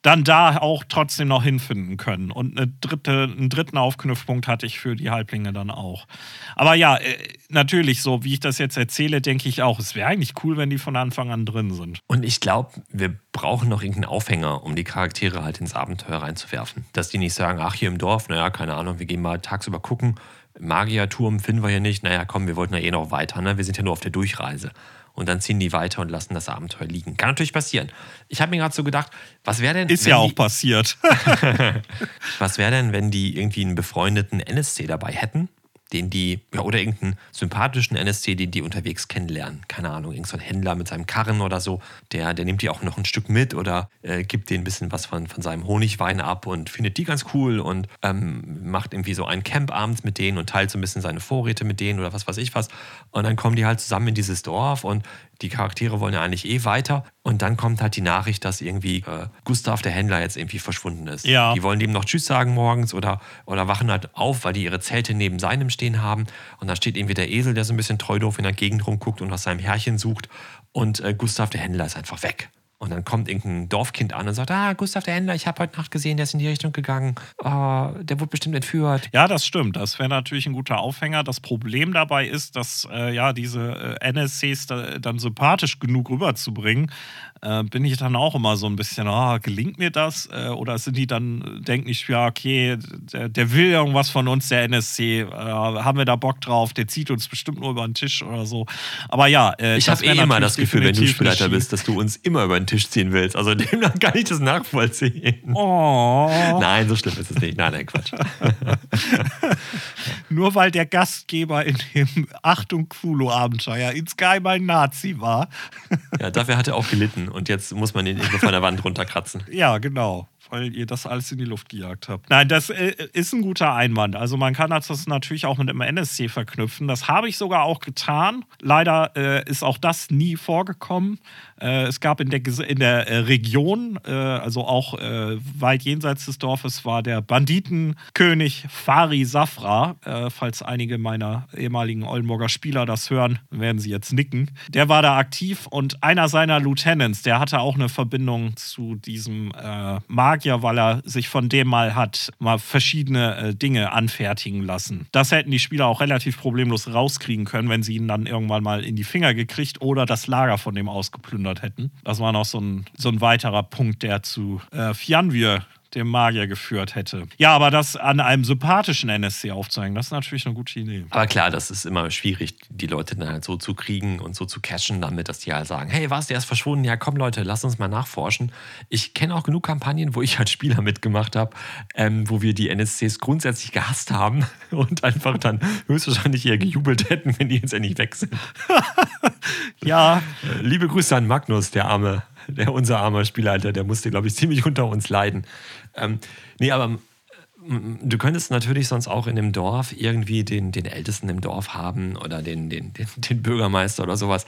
dann da auch trotzdem noch hinfinden können. Und eine dritte, einen dritten Aufknüpfpunkt hatte ich für die Halblinge dann auch. Aber ja, äh, natürlich, so wie ich das jetzt erzähle, denke ich auch, es wäre eigentlich cool, wenn die von Anfang an drin sind. Und ich glaube, wir brauchen noch irgendeinen Aufhänger, um die Charaktere halt ins Abenteuer reinzuwerfen. Dass die nicht sagen, ach, hier im Dorf, naja, keine Ahnung, wir gehen mal tagsüber gucken. Magierturm finden wir hier nicht. Naja, komm, wir wollten ja eh noch weiter. Ne? Wir sind ja nur auf der Durchreise und dann ziehen die weiter und lassen das Abenteuer liegen. Kann natürlich passieren. Ich habe mir gerade so gedacht, was wäre denn. Ist ja auch passiert. was wäre denn, wenn die irgendwie einen befreundeten NSC dabei hätten? Den die, ja, oder irgendeinen sympathischen NSC, den die unterwegs kennenlernen. Keine Ahnung, irgendein Händler mit seinem Karren oder so, der, der nimmt die auch noch ein Stück mit oder äh, gibt denen ein bisschen was von, von seinem Honigwein ab und findet die ganz cool und ähm, macht irgendwie so einen Camp abends mit denen und teilt so ein bisschen seine Vorräte mit denen oder was weiß ich was. Und dann kommen die halt zusammen in dieses Dorf und die Charaktere wollen ja eigentlich eh weiter. Und dann kommt halt die Nachricht, dass irgendwie äh, Gustav, der Händler, jetzt irgendwie verschwunden ist. Ja. Die wollen dem noch Tschüss sagen morgens oder, oder wachen halt auf, weil die ihre Zelte neben seinem stehen haben. Und dann steht irgendwie der Esel, der so ein bisschen treu doof in der Gegend rumguckt und nach seinem Herrchen sucht. Und äh, Gustav, der Händler, ist einfach weg. Und dann kommt irgendein Dorfkind an und sagt, ah, Gustav der Händler, ich habe heute Nacht gesehen, der ist in die Richtung gegangen. Oh, der wurde bestimmt entführt. Ja, das stimmt. Das wäre natürlich ein guter Aufhänger. Das Problem dabei ist, dass äh, ja diese äh, NSCs da, dann sympathisch genug rüberzubringen, äh, bin ich dann auch immer so ein bisschen, oh, gelingt mir das? Äh, oder sind die dann, denken ich, ja, okay, der, der, will irgendwas von uns, der NSC, äh, haben wir da Bock drauf, der zieht uns bestimmt nur über den Tisch oder so. Aber ja, äh, ich habe eh immer das Gefühl, wenn du Spielleiter bist, dass du uns immer über den Tisch ziehen willst. Also demnach kann ich das nachvollziehen. Oh. Nein, so schlimm ist es nicht. Nein, nein, Quatsch. nur weil der Gastgeber in dem Achtung Cthulhu-Abenteuer in Sky mal ein Nazi war. ja, dafür hat er auch gelitten und jetzt muss man ihn irgendwo von der Wand runterkratzen. Ja, genau weil ihr das alles in die Luft gejagt habt. Nein, das äh, ist ein guter Einwand. Also man kann das natürlich auch mit dem NSC verknüpfen. Das habe ich sogar auch getan. Leider äh, ist auch das nie vorgekommen. Äh, es gab in der, in der äh, Region, äh, also auch äh, weit jenseits des Dorfes, war der Banditenkönig Fari Safra. falls einige meiner ehemaligen Oldenburger Spieler das hören, werden sie jetzt nicken. Der war da aktiv und einer seiner Lieutenants, der hatte auch eine Verbindung zu diesem Magier, weil er sich von dem mal hat mal verschiedene Dinge anfertigen lassen. Das hätten die Spieler auch relativ problemlos rauskriegen können, wenn sie ihn dann irgendwann mal in die Finger gekriegt oder das Lager von dem ausgeplündert geplündert hätten. Das war noch so ein, so ein weiterer Punkt, der zu äh, Fianvir dem Magier geführt hätte. Ja, aber das an einem sympathischen NSC aufzeigen, das ist natürlich eine gute Idee. Aber klar, das ist immer schwierig, die Leute dann halt so zu kriegen und so zu cashen damit, dass die halt sagen, hey, was, der ist verschwunden? Ja, komm Leute, lass uns mal nachforschen. Ich kenne auch genug Kampagnen, wo ich als Spieler mitgemacht habe, ähm, wo wir die NSCs grundsätzlich gehasst haben und einfach dann höchstwahrscheinlich eher gejubelt hätten, wenn die jetzt endlich weg sind. ja. Liebe Grüße an Magnus, der arme der unser armer Spielleiter, der musste, glaube ich, ziemlich unter uns leiden. Ähm, nee, aber du könntest natürlich sonst auch in dem Dorf irgendwie den, den Ältesten im Dorf haben oder den, den, den, den Bürgermeister oder sowas,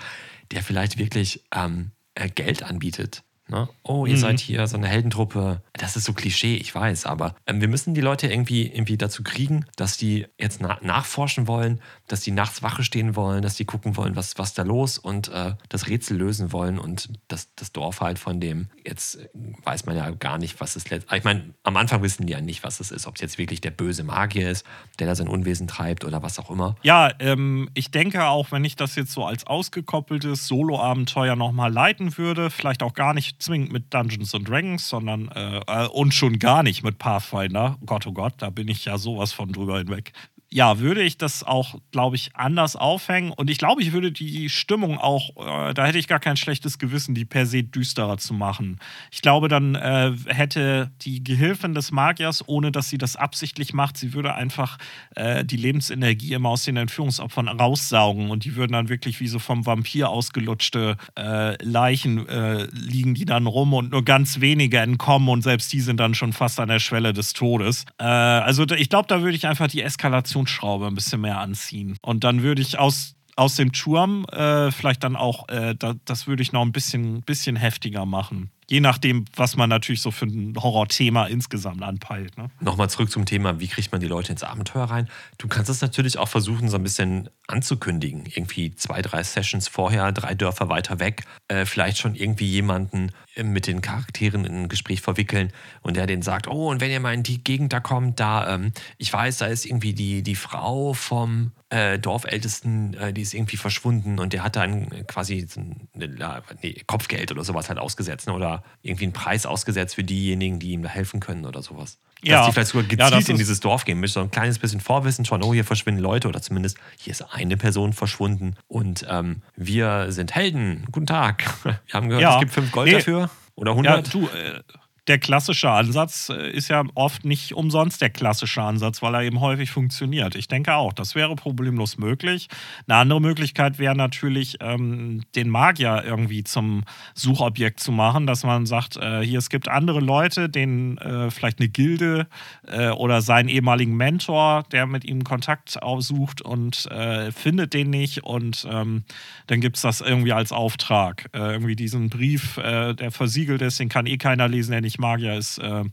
der vielleicht wirklich ähm, äh, Geld anbietet Ne? Oh, ihr mhm. seid hier so eine Heldentruppe. Das ist so Klischee, ich weiß, aber ähm, wir müssen die Leute irgendwie, irgendwie dazu kriegen, dass die jetzt na nachforschen wollen, dass die nachts Wache stehen wollen, dass die gucken wollen, was, was da los und äh, das Rätsel lösen wollen und das, das Dorf halt von dem, jetzt weiß man ja gar nicht, was es letztendlich. Ich meine, am Anfang wissen die ja nicht, was es ist, ob es jetzt wirklich der böse Magier ist, der da sein Unwesen treibt oder was auch immer. Ja, ähm, ich denke auch, wenn ich das jetzt so als ausgekoppeltes Solo-Abenteuer nochmal leiten würde, vielleicht auch gar nicht zwingend mit Dungeons and Dragons, sondern äh, äh, und schon gar nicht mit Pathfinder. Gott, oh Gott, da bin ich ja sowas von drüber hinweg ja, würde ich das auch, glaube ich, anders aufhängen. Und ich glaube, ich würde die Stimmung auch, äh, da hätte ich gar kein schlechtes Gewissen, die per se düsterer zu machen. Ich glaube, dann äh, hätte die Gehilfin des Magiers, ohne dass sie das absichtlich macht, sie würde einfach äh, die Lebensenergie immer aus den Entführungsopfern raussaugen. Und die würden dann wirklich wie so vom Vampir ausgelutschte äh, Leichen äh, liegen die dann rum und nur ganz wenige entkommen und selbst die sind dann schon fast an der Schwelle des Todes. Äh, also ich glaube, da würde ich einfach die Eskalation Aktionsschraube ein bisschen mehr anziehen. Und dann würde ich aus aus dem Turm äh, vielleicht dann auch, äh, da, das würde ich noch ein bisschen, bisschen heftiger machen. Je nachdem, was man natürlich so für ein Horrorthema insgesamt anpeilt. Ne? Nochmal zurück zum Thema, wie kriegt man die Leute ins Abenteuer rein? Du kannst es natürlich auch versuchen, so ein bisschen anzukündigen. Irgendwie zwei, drei Sessions vorher, drei Dörfer weiter weg. Äh, vielleicht schon irgendwie jemanden äh, mit den Charakteren in ein Gespräch verwickeln und der den sagt, oh, und wenn ihr mal in die Gegend da kommt, da, ähm, ich weiß, da ist irgendwie die, die Frau vom äh, Dorfältesten, äh, die ist irgendwie verschwunden und der hat dann quasi eine, nee, Kopfgeld oder sowas halt ausgesetzt ne? oder irgendwie einen Preis ausgesetzt für diejenigen, die ihm da helfen können oder sowas. Ja. Dass die vielleicht sogar gezielt ja, in dieses Dorf gehen müssen, so ein kleines bisschen Vorwissen schon, oh, hier verschwinden Leute oder zumindest hier ist eine Person verschwunden und ähm, wir sind Helden. Guten Tag. Wir haben gehört, ja. es gibt fünf Gold nee. dafür oder 100. Ja, du, äh, der klassische Ansatz äh, ist ja oft nicht umsonst der klassische Ansatz, weil er eben häufig funktioniert. Ich denke auch, das wäre problemlos möglich. Eine andere Möglichkeit wäre natürlich, ähm, den Magier irgendwie zum Suchobjekt zu machen, dass man sagt, äh, hier es gibt andere Leute, denen äh, vielleicht eine Gilde äh, oder seinen ehemaligen Mentor, der mit ihm Kontakt aufsucht und äh, findet den nicht und ähm, dann gibt es das irgendwie als Auftrag. Äh, irgendwie diesen Brief, der versiegelt ist, den kann eh keiner lesen, der nicht Magier ist, äh,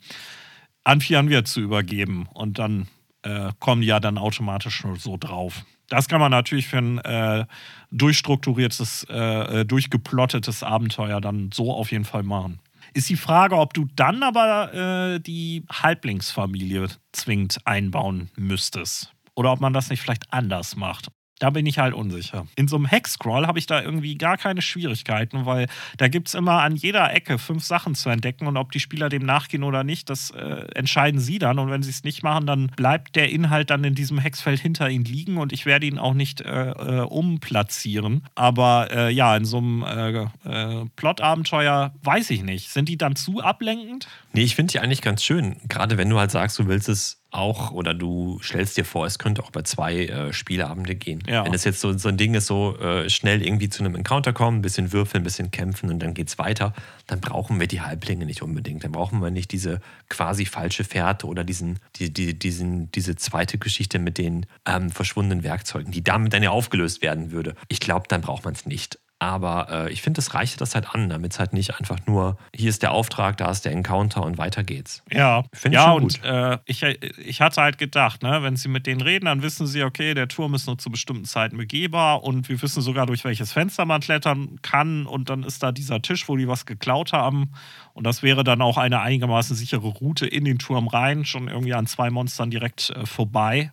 an Fianvia zu übergeben. Und dann äh, kommen die ja dann automatisch so drauf. Das kann man natürlich für ein äh, durchstrukturiertes, äh, äh, durchgeplottetes Abenteuer dann so auf jeden Fall machen. Ist die Frage, ob du dann aber äh, die Halblingsfamilie zwingend einbauen müsstest. Oder ob man das nicht vielleicht anders macht. Da bin ich halt unsicher. In so einem Hexcrawl habe ich da irgendwie gar keine Schwierigkeiten, weil da gibt es immer an jeder Ecke fünf Sachen zu entdecken und ob die Spieler dem nachgehen oder nicht, das äh, entscheiden sie dann. Und wenn sie es nicht machen, dann bleibt der Inhalt dann in diesem Hexfeld hinter ihnen liegen und ich werde ihn auch nicht äh, äh, umplatzieren. Aber äh, ja, in so einem äh, äh, Plot-Abenteuer weiß ich nicht. Sind die dann zu ablenkend? Nee, ich finde die eigentlich ganz schön. Gerade wenn du halt sagst, du willst es auch oder du stellst dir vor, es könnte auch bei zwei äh, Spieleabende gehen. Ja. Wenn es jetzt so, so ein Ding ist, so äh, schnell irgendwie zu einem Encounter kommen, ein bisschen würfeln, ein bisschen kämpfen und dann geht es weiter, dann brauchen wir die Halblinge nicht unbedingt. Dann brauchen wir nicht diese quasi falsche Fährte oder diesen, die, die, diesen, diese zweite Geschichte mit den ähm, verschwundenen Werkzeugen, die damit dann ja aufgelöst werden würde. Ich glaube, dann braucht man es nicht. Aber äh, ich finde, das reicht das halt an, damit es halt nicht einfach nur, hier ist der Auftrag, da ist der Encounter und weiter geht's. Ja, finde ja, und äh, ich, ich hatte halt gedacht, ne, wenn sie mit denen reden, dann wissen sie, okay, der Turm ist nur zu bestimmten Zeiten begehbar und wir wissen sogar, durch welches Fenster man klettern kann und dann ist da dieser Tisch, wo die was geklaut haben und das wäre dann auch eine einigermaßen sichere Route in den Turm rein, schon irgendwie an zwei Monstern direkt äh, vorbei.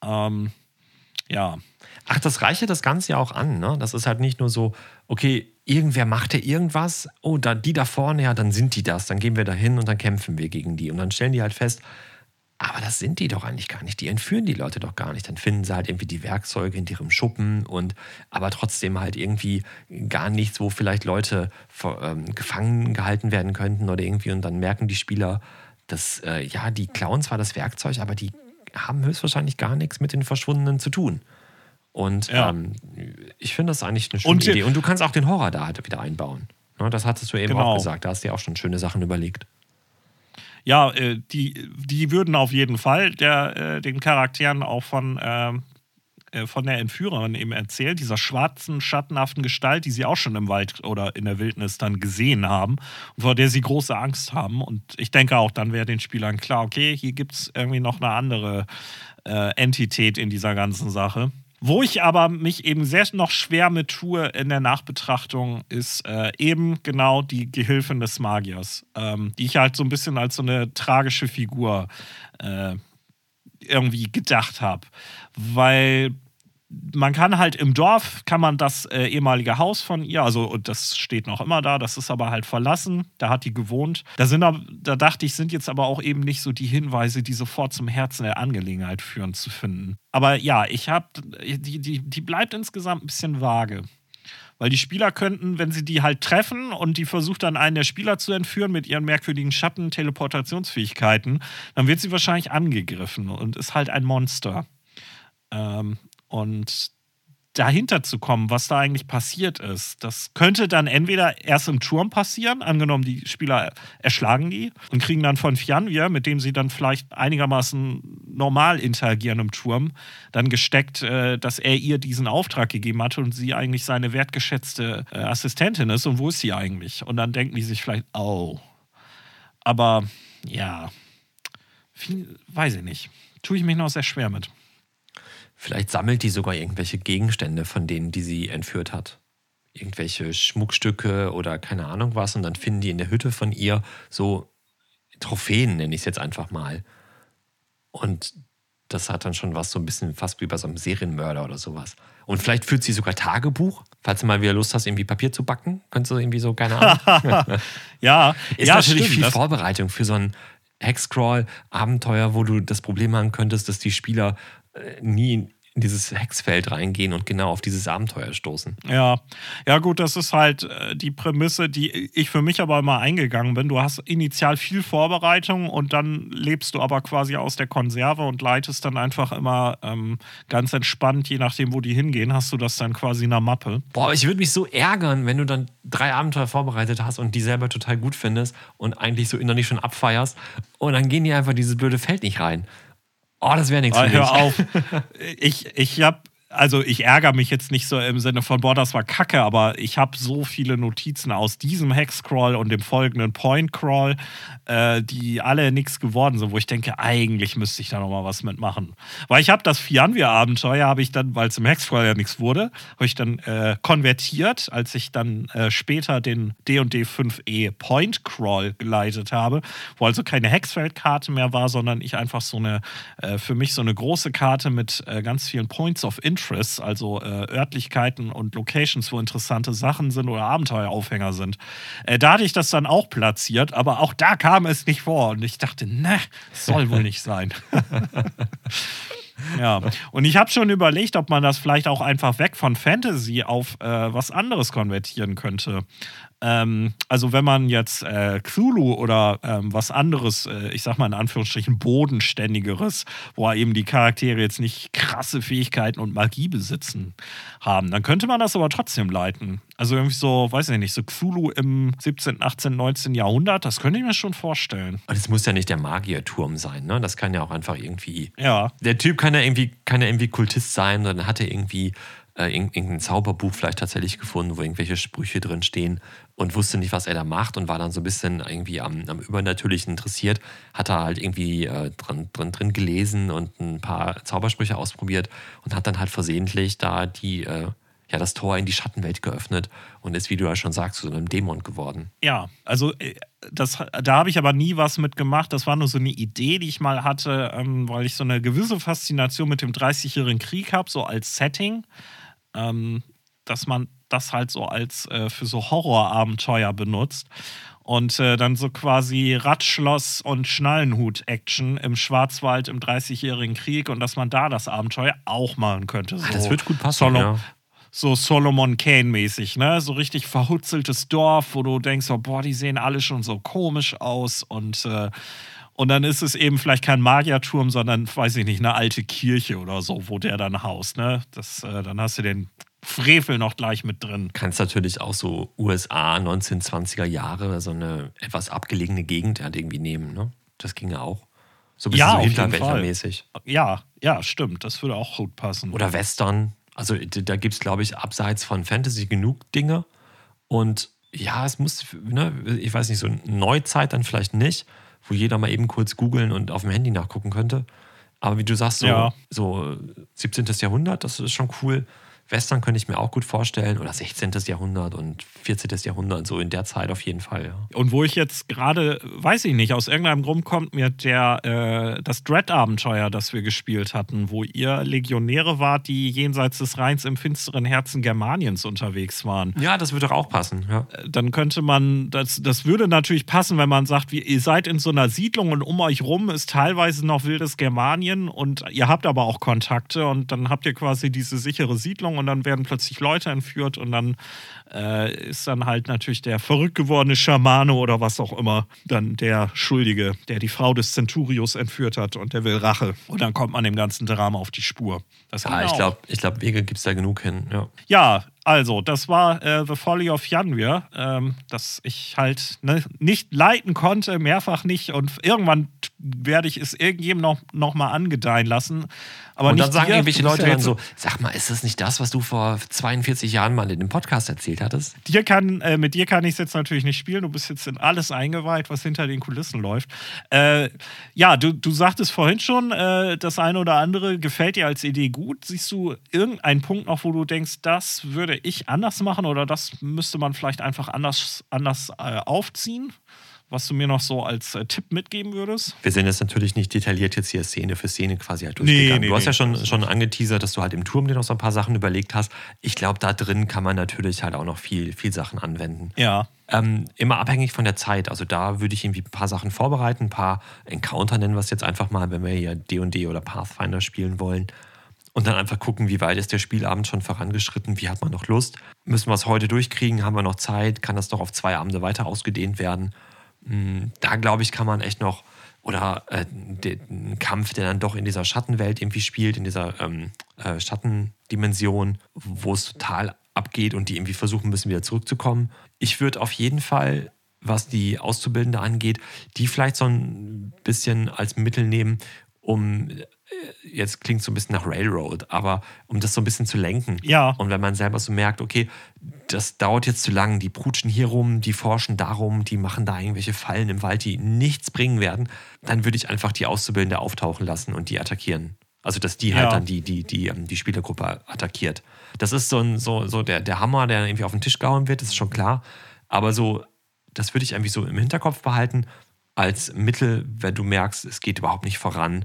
Ähm, ja, Ach, das reiche das Ganze ja auch an. Ne? Das ist halt nicht nur so, okay, irgendwer macht ja irgendwas, oh, da, die da vorne, ja, dann sind die das. Dann gehen wir da hin und dann kämpfen wir gegen die. Und dann stellen die halt fest, aber das sind die doch eigentlich gar nicht. Die entführen die Leute doch gar nicht. Dann finden sie halt irgendwie die Werkzeuge in ihrem Schuppen und aber trotzdem halt irgendwie gar nichts, wo vielleicht Leute ähm, gefangen gehalten werden könnten oder irgendwie. Und dann merken die Spieler, dass äh, ja, die klauen zwar das Werkzeug, aber die haben höchstwahrscheinlich gar nichts mit den Verschwundenen zu tun. Und ja. ähm, ich finde das eigentlich eine schöne und, Idee. Und du kannst auch den Horror da halt wieder einbauen. Ne, das hattest du eben genau. auch gesagt. Da hast du ja auch schon schöne Sachen überlegt. Ja, äh, die, die würden auf jeden Fall der, äh, den Charakteren auch von, ähm, äh, von der Entführerin eben erzählen, dieser schwarzen, schattenhaften Gestalt, die sie auch schon im Wald oder in der Wildnis dann gesehen haben und vor der sie große Angst haben. Und ich denke auch, dann wäre den Spielern klar, okay, hier gibt es irgendwie noch eine andere äh, Entität in dieser ganzen Sache. Wo ich aber mich eben sehr noch schwer mit tue in der Nachbetrachtung, ist äh, eben genau die Gehilfin des Magiers, ähm, die ich halt so ein bisschen als so eine tragische Figur äh, irgendwie gedacht habe. Weil man kann halt im Dorf, kann man das äh, ehemalige Haus von ihr, also das steht noch immer da, das ist aber halt verlassen, da hat die gewohnt. Da, sind, da dachte ich, sind jetzt aber auch eben nicht so die Hinweise, die sofort zum Herzen der Angelegenheit führen, zu finden. Aber ja, ich habe, die, die, die bleibt insgesamt ein bisschen vage. Weil die Spieler könnten, wenn sie die halt treffen und die versucht dann einen der Spieler zu entführen mit ihren merkwürdigen Schatten-Teleportationsfähigkeiten, dann wird sie wahrscheinlich angegriffen und ist halt ein Monster. Ähm, und dahinter zu kommen, was da eigentlich passiert ist. Das könnte dann entweder erst im Turm passieren, angenommen die Spieler erschlagen die und kriegen dann von Fianvia, mit dem sie dann vielleicht einigermaßen normal interagierendem Turm dann gesteckt, äh, dass er ihr diesen Auftrag gegeben hatte und sie eigentlich seine wertgeschätzte äh, Assistentin ist. Und wo ist sie eigentlich? Und dann denken die sich vielleicht, oh. Aber ja, viel, weiß ich nicht. Tue ich mich noch sehr schwer mit. Vielleicht sammelt die sogar irgendwelche Gegenstände von denen, die sie entführt hat. Irgendwelche Schmuckstücke oder keine Ahnung was. Und dann finden die in der Hütte von ihr so Trophäen, nenne ich es jetzt einfach mal. Und das hat dann schon was so ein bisschen fast wie bei so einem Serienmörder oder sowas. Und vielleicht führt sie sogar Tagebuch, falls du mal wieder Lust hast, irgendwie Papier zu backen. Könntest du irgendwie so, keine Ahnung. ja, ist ja, natürlich stimmt, viel Vorbereitung für so ein Hexcrawl-Abenteuer, wo du das Problem haben könntest, dass die Spieler nie in dieses Hexfeld reingehen und genau auf dieses Abenteuer stoßen. Ja, ja gut, das ist halt äh, die Prämisse, die ich für mich aber immer eingegangen bin. Du hast initial viel Vorbereitung und dann lebst du aber quasi aus der Konserve und leitest dann einfach immer ähm, ganz entspannt, je nachdem, wo die hingehen, hast du das dann quasi in der Mappe. Boah, ich würde mich so ärgern, wenn du dann drei Abenteuer vorbereitet hast und die selber total gut findest und eigentlich so innerlich schon abfeierst und dann gehen die einfach dieses blöde Feld nicht rein. Oh, das wäre nichts Ah, hör auf. Ich, ich habe, also ich ärgere mich jetzt nicht so im Sinne von, boah, das war kacke, aber ich habe so viele Notizen aus diesem Hexcrawl und dem folgenden Point Crawl, äh, die alle nichts geworden sind, wo ich denke, eigentlich müsste ich da nochmal was mitmachen. Weil ich habe das Fianvia-Abenteuer, habe ich dann, weil es im Hexcrawl ja nichts wurde, habe ich dann äh, konvertiert, als ich dann äh, später den D&D 5e Point Crawl geleitet habe, wo also keine Hexfeldkarte mehr war, sondern ich einfach so eine, äh, für mich so eine große Karte mit äh, ganz vielen Points of Interest, also äh, Örtlichkeiten und Locations, wo interessante Sachen sind oder Abenteueraufhänger sind. Äh, da hatte ich das dann auch platziert, aber auch da kam es nicht vor und ich dachte, ne, soll wohl nicht sein. Ja, und ich habe schon überlegt, ob man das vielleicht auch einfach weg von Fantasy auf äh, was anderes konvertieren könnte. Ähm, also wenn man jetzt äh, Cthulhu oder ähm, was anderes, äh, ich sag mal in Anführungsstrichen bodenständigeres, wo eben die Charaktere jetzt nicht krasse Fähigkeiten und Magie besitzen haben, dann könnte man das aber trotzdem leiten. Also irgendwie so, weiß ich nicht, so Cthulhu im 17., 18., 19. Jahrhundert, das könnte ich mir schon vorstellen. Und es muss ja nicht der Magierturm sein, ne? Das kann ja auch einfach irgendwie. Ja. Der Typ kann ja irgendwie, kann ja irgendwie Kultist sein, dann hat er irgendwie äh, irg- irgendein Zauberbuch vielleicht tatsächlich gefunden, wo irgendwelche Sprüche drin stehen und wusste nicht, was er da macht und war dann so ein bisschen irgendwie am, am Übernatürlichen interessiert. Hat er halt irgendwie äh, drin, drin, drin gelesen und ein paar Zaubersprüche ausprobiert und hat dann halt versehentlich da die, äh, ja, das Tor in die Schattenwelt geöffnet und ist, wie du ja schon sagst, zu so einem Dämon geworden. Ja, also äh, das, da habe ich aber nie was mit gemacht. Das war nur so eine Idee, die ich mal hatte, ähm, weil ich so eine gewisse Faszination mit dem 30-jährigen Krieg habe, so als Setting, ähm, dass man das halt so als äh, für so Horrorabenteuer benutzt. Und äh, dann so quasi Radschloss und Schnallenhut-Action im Schwarzwald im 30-jährigen Krieg und dass man da das Abenteuer auch machen könnte. So Ah, das wird gut passen, Solo ja. so Solomon Kane-mäßig, ne? So richtig verhutzeltes Dorf, wo du denkst, oh, boah, die sehen alle schon so komisch aus und, äh, und dann ist es eben vielleicht kein Magierturm, sondern, weiß ich nicht, eine alte Kirche oder so, wo der dann haust, ne? Das, äh, dann hast du den Frevel noch gleich mit drin. kannst natürlich auch so USA 1920er Jahre, so eine etwas abgelegene Gegend halt irgendwie nehmen, ne? Das ginge auch. So ein bisschen Ja, so. Hinterwäldlermäßig. Ja, ja, stimmt. Das würde auch gut passen. Oder Western. Also da gibt es, glaube ich, abseits von Fantasy genug Dinge. Und ja, es muss, ne, ich weiß nicht, so eine Neuzeit dann vielleicht nicht, wo jeder mal eben kurz googeln und auf dem Handy nachgucken könnte. Aber wie du sagst, so, Ja. so 17. Jahrhundert, das ist schon cool. Western könnte ich mir auch gut vorstellen. Oder 16. Jahrhundert und 14. Jahrhundert, so in der Zeit auf jeden Fall. Ja. Und wo ich jetzt gerade, weiß ich nicht, aus irgendeinem Grund kommt mir der, äh, das Dread-Abenteuer, das wir gespielt hatten, wo ihr Legionäre wart, die jenseits des Rheins im finsteren Herzen Germaniens unterwegs waren. ja, das würde auch passen. Ja. Dann könnte man, das, das würde natürlich passen, wenn man sagt, wie, ihr seid in so einer Siedlung und um euch rum ist teilweise noch wildes Germanien und ihr habt aber auch Kontakte und dann habt ihr quasi diese sichere Siedlung und dann werden plötzlich Leute entführt und dann äh, ist dann halt natürlich der verrückt gewordene Schamane oder was auch immer dann der Schuldige, der die Frau des Centurios entführt hat und der will Rache. Und dann kommt man dem ganzen Drama auf die Spur. Das Ja, ging ich auch. glaube, ich glaub, Wege gibt es da genug hin. Ja. Ja, also, das war äh, The Folly of Janvier, ähm, das ich halt ne, nicht leiten konnte, mehrfach nicht. Und irgendwann werde ich es irgendjemandem noch, noch mal angedeihen lassen. Aber und nicht dann sagen dir. irgendwelche Leute dann so, sag mal, ist das nicht das, was du vor 42 Jahren mal in dem Podcast erzählt hattest? dir kann, äh, mit dir kann ich es jetzt natürlich nicht spielen. Du bist jetzt in alles eingeweiht, was hinter den Kulissen läuft. Äh, ja, du, du sagtest vorhin schon, äh, das eine oder andere gefällt dir als Idee gut. Siehst du irgendeinen Punkt noch, wo du denkst, das würde ich anders machen oder das müsste man vielleicht einfach anders, anders äh, aufziehen? Was du mir noch so als äh, Tipp mitgeben würdest? Wir sind jetzt natürlich nicht detailliert jetzt hier Szene für Szene quasi halt Nee, durchgegangen. nee, du hast nee, ja schon, schon angeteasert, dass du halt im Turm dir noch so ein paar Sachen überlegt hast. Ich glaube, da drin kann man natürlich halt auch noch viel, viel Sachen anwenden. Ja. Ähm, immer abhängig von der Zeit. Also da würde ich irgendwie ein paar Sachen vorbereiten, ein paar Encounter nennen wir es jetzt einfach mal, wenn wir hier D&D oder Pathfinder spielen wollen. Und dann einfach gucken, wie weit ist der Spielabend schon vorangeschritten, wie hat man noch Lust. Müssen wir es heute durchkriegen, haben wir noch Zeit, kann das noch auf zwei Abende weiter ausgedehnt werden. Mm, Da glaube ich, kann man echt noch, oder äh, den Kampf, der dann doch in dieser Schattenwelt irgendwie spielt, in dieser ähm, äh, Schattendimension, wo es total abgeht und die irgendwie versuchen müssen, wieder zurückzukommen. Ich würde auf jeden Fall, was die Auszubildende angeht, die vielleicht so ein bisschen als Mittel nehmen, um, jetzt klingt so ein bisschen nach Railroad, aber um das so ein bisschen zu lenken. Ja. Und wenn man selber so merkt, okay, das dauert jetzt zu lang, die prutschen hier rum, die forschen darum, die machen da irgendwelche Fallen im Wald, die nichts bringen werden, dann würde ich einfach die Auszubildende auftauchen lassen und die attackieren. Also, dass die halt Ja. dann die, die, die, ähm, die Spielergruppe attackiert. Das ist so, ein, so, so der, der Hammer, der irgendwie auf den Tisch gehauen wird, das ist schon klar. Aber so, das würde ich irgendwie so im Hinterkopf behalten, als Mittel, wenn du merkst, es geht überhaupt nicht voran,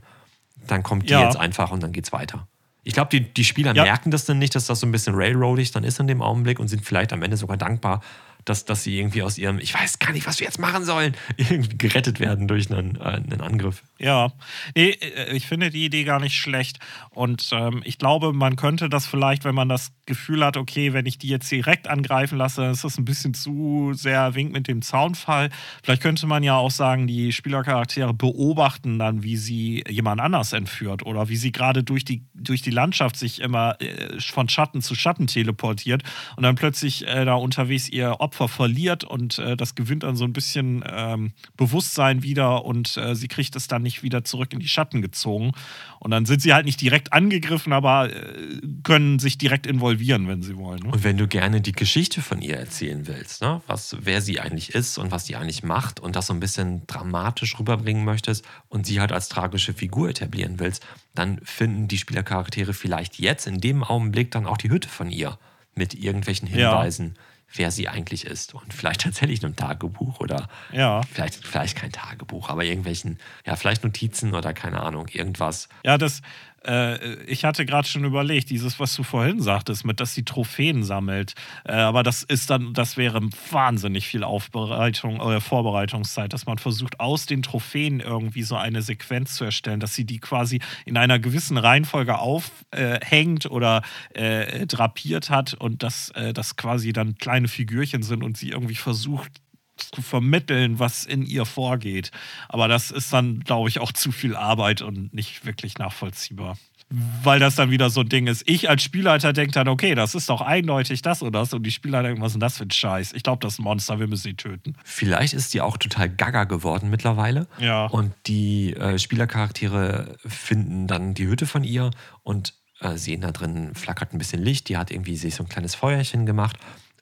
dann kommt die Ja. jetzt einfach und dann geht's weiter. Ich glaube, die, die Spieler Ja. merken das dann nicht, dass das so ein bisschen railroadig dann ist in dem Augenblick und sind vielleicht am Ende sogar dankbar, dass, dass sie irgendwie aus ihrem, ich weiß gar nicht, was wir jetzt machen sollen, irgendwie gerettet werden durch einen, äh, einen Angriff. Ja, nee, äh, ich finde die Idee gar nicht schlecht. Und ähm, ich glaube, man könnte das vielleicht, wenn man das Gefühl hat, okay, wenn ich die jetzt direkt angreifen lasse, ist das ein bisschen zu sehr Wink mit dem Zaunfall. Vielleicht könnte man ja auch sagen, die Spielercharaktere beobachten dann, wie sie jemand anders entführt oder wie sie gerade durch die, durch die Landschaft sich immer äh, von Schatten zu Schatten teleportiert und dann plötzlich äh, da unterwegs ihr Opfer verliert und äh, das gewinnt dann so ein bisschen ähm, Bewusstsein wieder und äh, sie kriegt es dann nicht wieder zurück in die Schatten gezogen. Und dann sind sie halt nicht direkt angegriffen, aber äh, können sich direkt involvieren, wenn sie wollen. Ne? Und wenn du gerne die Geschichte von ihr erzählen willst, ne? was, wer sie eigentlich ist und was sie eigentlich macht und das so ein bisschen dramatisch rüberbringen möchtest und sie halt als tragische Figur etablieren willst, dann finden die Spielercharaktere vielleicht jetzt in dem Augenblick dann auch die Hütte von ihr mit irgendwelchen Ja. Wer sie eigentlich ist. Und vielleicht tatsächlich einem Tagebuch oder Ja. vielleicht, vielleicht kein Tagebuch, aber irgendwelchen, ja, vielleicht Notizen oder keine Ahnung, irgendwas. Ja, das, äh, ich hatte gerade schon überlegt, dieses, was du vorhin sagtest, mit, dass sie Trophäen sammelt. Äh, aber das ist dann, das wäre wahnsinnig viel Aufbereitung, äh, Vorbereitungszeit, dass man versucht, aus den Trophäen irgendwie so eine Sequenz zu erstellen, dass sie die quasi in einer gewissen Reihenfolge aufhängt oder äh, drapiert hat und dass äh, das quasi dann kleine Figürchen sind und sie irgendwie versucht, zu vermitteln, was in ihr vorgeht. Aber das ist dann, glaube ich, auch zu viel Arbeit und nicht wirklich nachvollziehbar. Weil das dann wieder so ein Ding ist. Ich als Spielleiter denke dann, okay, das ist doch eindeutig das oder das. Und die Spielleiter denken, was ist denn das für ein Scheiß? Ich glaube, das ist ein Monster, wir müssen sie töten. Vielleicht ist die auch total gaga geworden mittlerweile. Ja. Und die äh, Spielercharaktere finden dann die Hütte von ihr und äh, sehen da drin flackert ein bisschen Licht. Die hat irgendwie sich so ein kleines Feuerchen gemacht.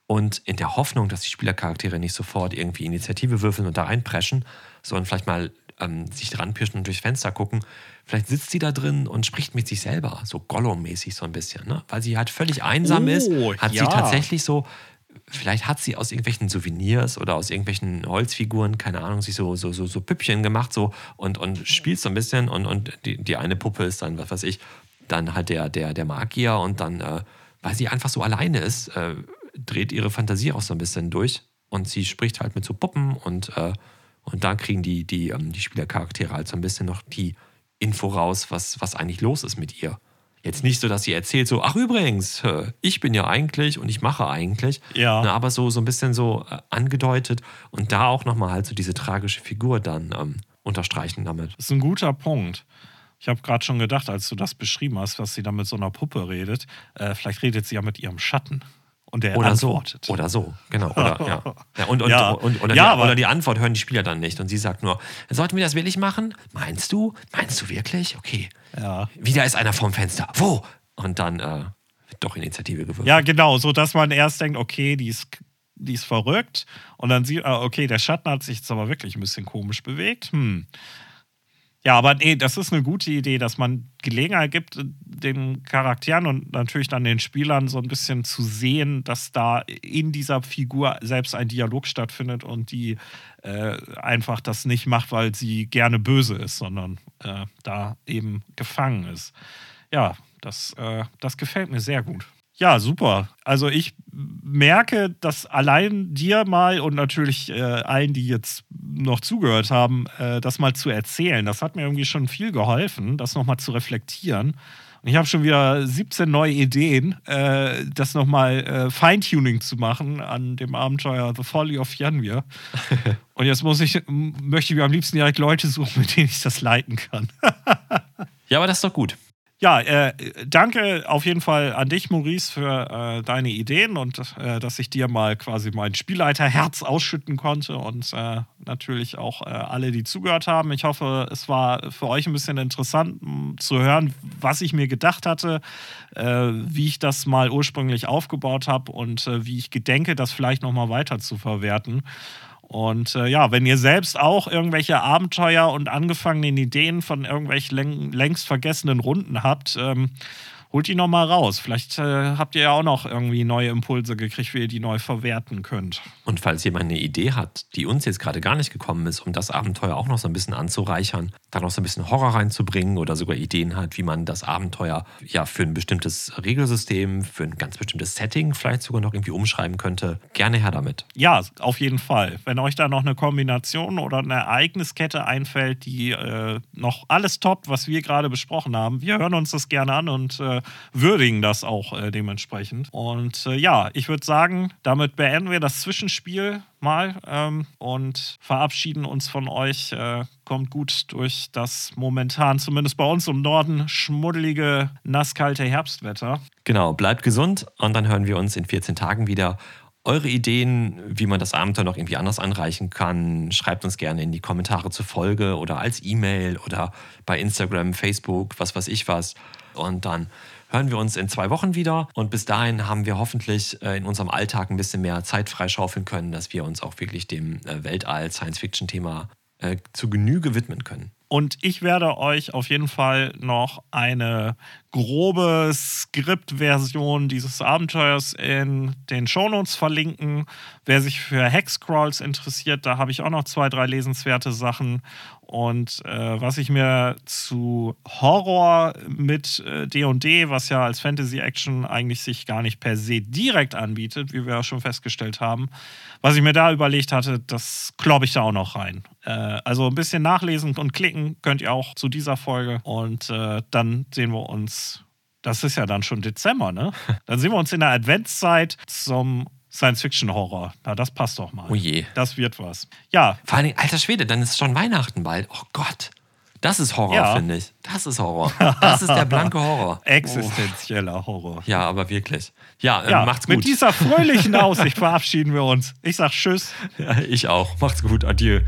Und in der Hoffnung, dass die Spielercharaktere nicht sofort irgendwie Initiative würfeln und da reinpreschen, sondern vielleicht mal ähm, sich dran pirschen und durchs Fenster gucken, vielleicht sitzt sie da drin und spricht mit sich selber, so Gollum-mäßig so ein bisschen. Ne? Weil sie halt völlig einsam Oh, ist, hat ja. sie tatsächlich so Vielleicht hat sie aus irgendwelchen Souvenirs oder aus irgendwelchen Holzfiguren, keine Ahnung, sich so, so, so, so Püppchen gemacht so und, und spielt so ein bisschen und, und die, die eine Puppe ist dann, was weiß ich, dann halt der, der, der Magier und dann, äh, weil sie einfach so alleine ist, äh, dreht ihre Fantasie auch so ein bisschen durch und sie spricht halt mit so Puppen und, äh, und da kriegen die, die, ähm, die Spielercharaktere halt so ein bisschen noch die Info raus, was, was eigentlich los ist mit ihr. Jetzt nicht so, dass sie erzählt, so, ach übrigens, äh, ich bin ja eigentlich und ich mache eigentlich. Ja. Ne, aber so, so ein bisschen so äh, angedeutet und da auch nochmal halt so diese tragische Figur dann ähm, unterstreichen damit. Das ist ein guter Punkt. Ich habe gerade schon gedacht, als du das beschrieben hast, was sie da mit so einer Puppe redet, äh, vielleicht redet sie ja mit ihrem Schatten. Und der Oder antwortet. so. Oder so, genau. Oder, ja. Ja, und, und, Ja. und, oder, Ja, die, aber- oder die Antwort hören die Spieler dann nicht. Und sie sagt nur, sollten wir das wirklich machen? Meinst du? Meinst du wirklich? Okay. Wieder ist einer vorm Fenster. Wo? Und dann äh, wird doch Initiative gewürfelt. Ja, genau, so dass man erst denkt, okay, die ist, die ist verrückt. Und dann sieht, ah, okay, der Schatten hat sich jetzt aber wirklich ein bisschen komisch bewegt. Hm. Ja, aber nee, das ist eine gute Idee, dass man Gelegenheit gibt, den Charakteren und natürlich dann den Spielern so ein bisschen zu sehen, dass da in dieser Figur selbst ein Dialog stattfindet und die äh, einfach das nicht macht, weil sie gerne böse ist, sondern äh, da eben gefangen ist. Ja, das, äh, das gefällt mir sehr gut. Ja, super. Also ich merke, dass allein dir mal und natürlich äh, allen, die jetzt noch zugehört haben, äh, das mal zu erzählen, das hat mir irgendwie schon viel geholfen, das nochmal zu reflektieren. Und ich habe schon wieder 17 neue Ideen, äh, das nochmal äh, Feintuning zu machen an dem Abenteuer The Folly of Janvier. Und jetzt muss ich, möchte ich mir am liebsten direkt Leute suchen, mit denen ich das leiten kann. ja, aber das ist doch gut. Ja, äh, danke auf jeden Fall an dich, Maurice, für äh, deine Ideen und äh, dass ich dir mal quasi mein Spielleiterherz ausschütten konnte und äh, natürlich auch äh, alle, die zugehört haben. Ich hoffe, es war für euch ein bisschen interessant zu hören, was ich mir gedacht hatte, äh, wie ich das mal ursprünglich aufgebaut habe und wie ich gedenke, das vielleicht nochmal weiter zu verwerten. Und äh, ja, wenn ihr selbst auch irgendwelche Abenteuer und angefangenen Ideen von irgendwelchen läng längst vergessenen Runden habt, ähm, holt die nochmal raus. Vielleicht äh, habt ihr ja auch noch irgendwie neue Impulse gekriegt, wie ihr die neu verwerten könnt. Und falls jemand eine Idee hat, die uns jetzt gerade gar nicht gekommen ist, um das Abenteuer auch noch so ein bisschen anzureichern, da noch so ein bisschen Horror reinzubringen oder sogar Ideen hat, wie man das Abenteuer ja für ein bestimmtes Regelsystem, für ein ganz bestimmtes Setting vielleicht sogar noch irgendwie umschreiben könnte, gerne her damit. Ja, auf jeden Fall. Wenn euch da noch eine Kombination oder eine Ereigniskette einfällt, die äh, noch alles toppt, was wir gerade besprochen haben, wir hören uns das gerne an und äh, würdigen das auch äh, dementsprechend. Und äh, ja, ich würde sagen, damit beenden wir das Zwischenspiel mal ähm, und verabschieden uns von euch. Äh, kommt gut durch das momentan, zumindest bei uns im Norden, schmuddelige, nasskalte Herbstwetter. Genau, bleibt gesund und dann hören wir uns in 14 Tagen wieder. Eure Ideen, wie man das Abenteuer noch irgendwie anders anreichen kann, schreibt uns gerne in die Kommentare zur Folge oder als E-Mail oder bei Instagram, Facebook, was weiß ich was. Und dann hören wir uns in zwei Wochen wieder. Und bis dahin haben wir hoffentlich äh, in unserem Alltag ein bisschen mehr Zeit freischaufeln können, dass wir uns auch wirklich dem äh, Weltall-Science-Fiction-Thema äh, zu Genüge widmen können. Und ich werde euch auf jeden Fall noch eine grobe Skriptversion dieses Abenteuers in den Shownotes verlinken. Wer sich für Hexcrawls interessiert, da habe ich auch noch zwei, drei lesenswerte Sachen. Und äh, was ich mir zu Horror mit äh, D&D, was ja als Fantasy-Action eigentlich sich gar nicht per se direkt anbietet, wie wir ja schon festgestellt haben, was ich mir da überlegt hatte, das kloppe ich da auch noch rein. Äh, also ein bisschen nachlesen und klicken könnt ihr auch zu dieser Folge. Und äh, dann sehen wir uns, das ist ja dann schon Dezember, ne? Dann sehen wir uns in der Adventszeit zum Science-Fiction-Horror. Na, das passt doch mal. Oh je. Das wird was. Ja, Vor allen Dingen, alter Schwede, dann ist schon Weihnachten bald. Oh Gott. Das ist Horror, Ja. finde ich. Das ist Horror. Das ist der blanke Horror. existenzieller Horror. Ja, aber wirklich. Ja, äh, Ja, macht's mit gut. dieser fröhlichen Aussicht verabschieden wir uns. Ich sag Tschüss. Ja, ich auch. Macht's gut. Adieu.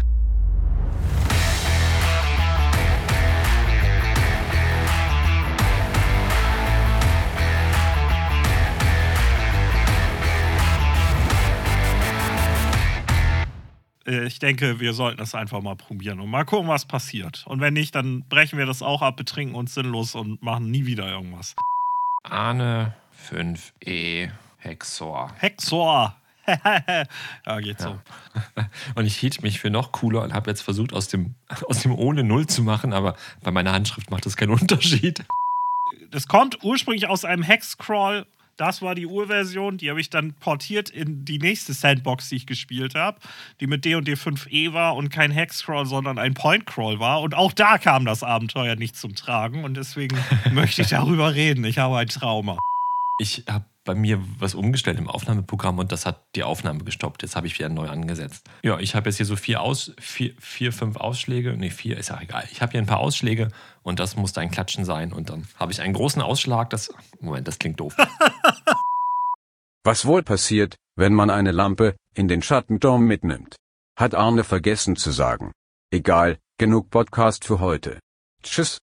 Ich denke, wir sollten es einfach mal probieren und mal gucken, was passiert. Und wenn nicht, dann brechen wir das auch ab, betrinken uns sinnlos und machen nie wieder irgendwas. Arne 5e Hexor. Hexor. ja, geht so. Und ich hielt mich für noch cooler und habe jetzt versucht, aus dem, aus dem ohne Null zu machen, aber bei meiner Handschrift macht das keinen Unterschied. Das kommt ursprünglich aus einem Hexcrawl. Das war die Urversion, die habe ich dann portiert in die nächste Sandbox, die ich gespielt habe, die mit D&D 5e war und kein Hexcrawl, sondern ein Pointcrawl war. Und auch da kam das Abenteuer nicht zum Tragen und deswegen möchte ich darüber reden. Ich habe ein Trauma. Ich habe bei mir was umgestellt im Aufnahmeprogramm und das hat die Aufnahme gestoppt. Jetzt habe ich wieder neu angesetzt. Ja, ich habe jetzt hier so vier, Aus, vier, vier, fünf Ausschläge. Nee, vier ist ja egal. Ich habe hier ein paar Ausschläge und das muss ein Klatschen sein. Und dann habe ich einen großen Ausschlag. Das, Moment, das klingt doof. Was wohl passiert, wenn man eine Lampe in den Schattenturm mitnimmt? Hat Arne vergessen zu sagen. Egal, genug Podcast für heute. Tschüss.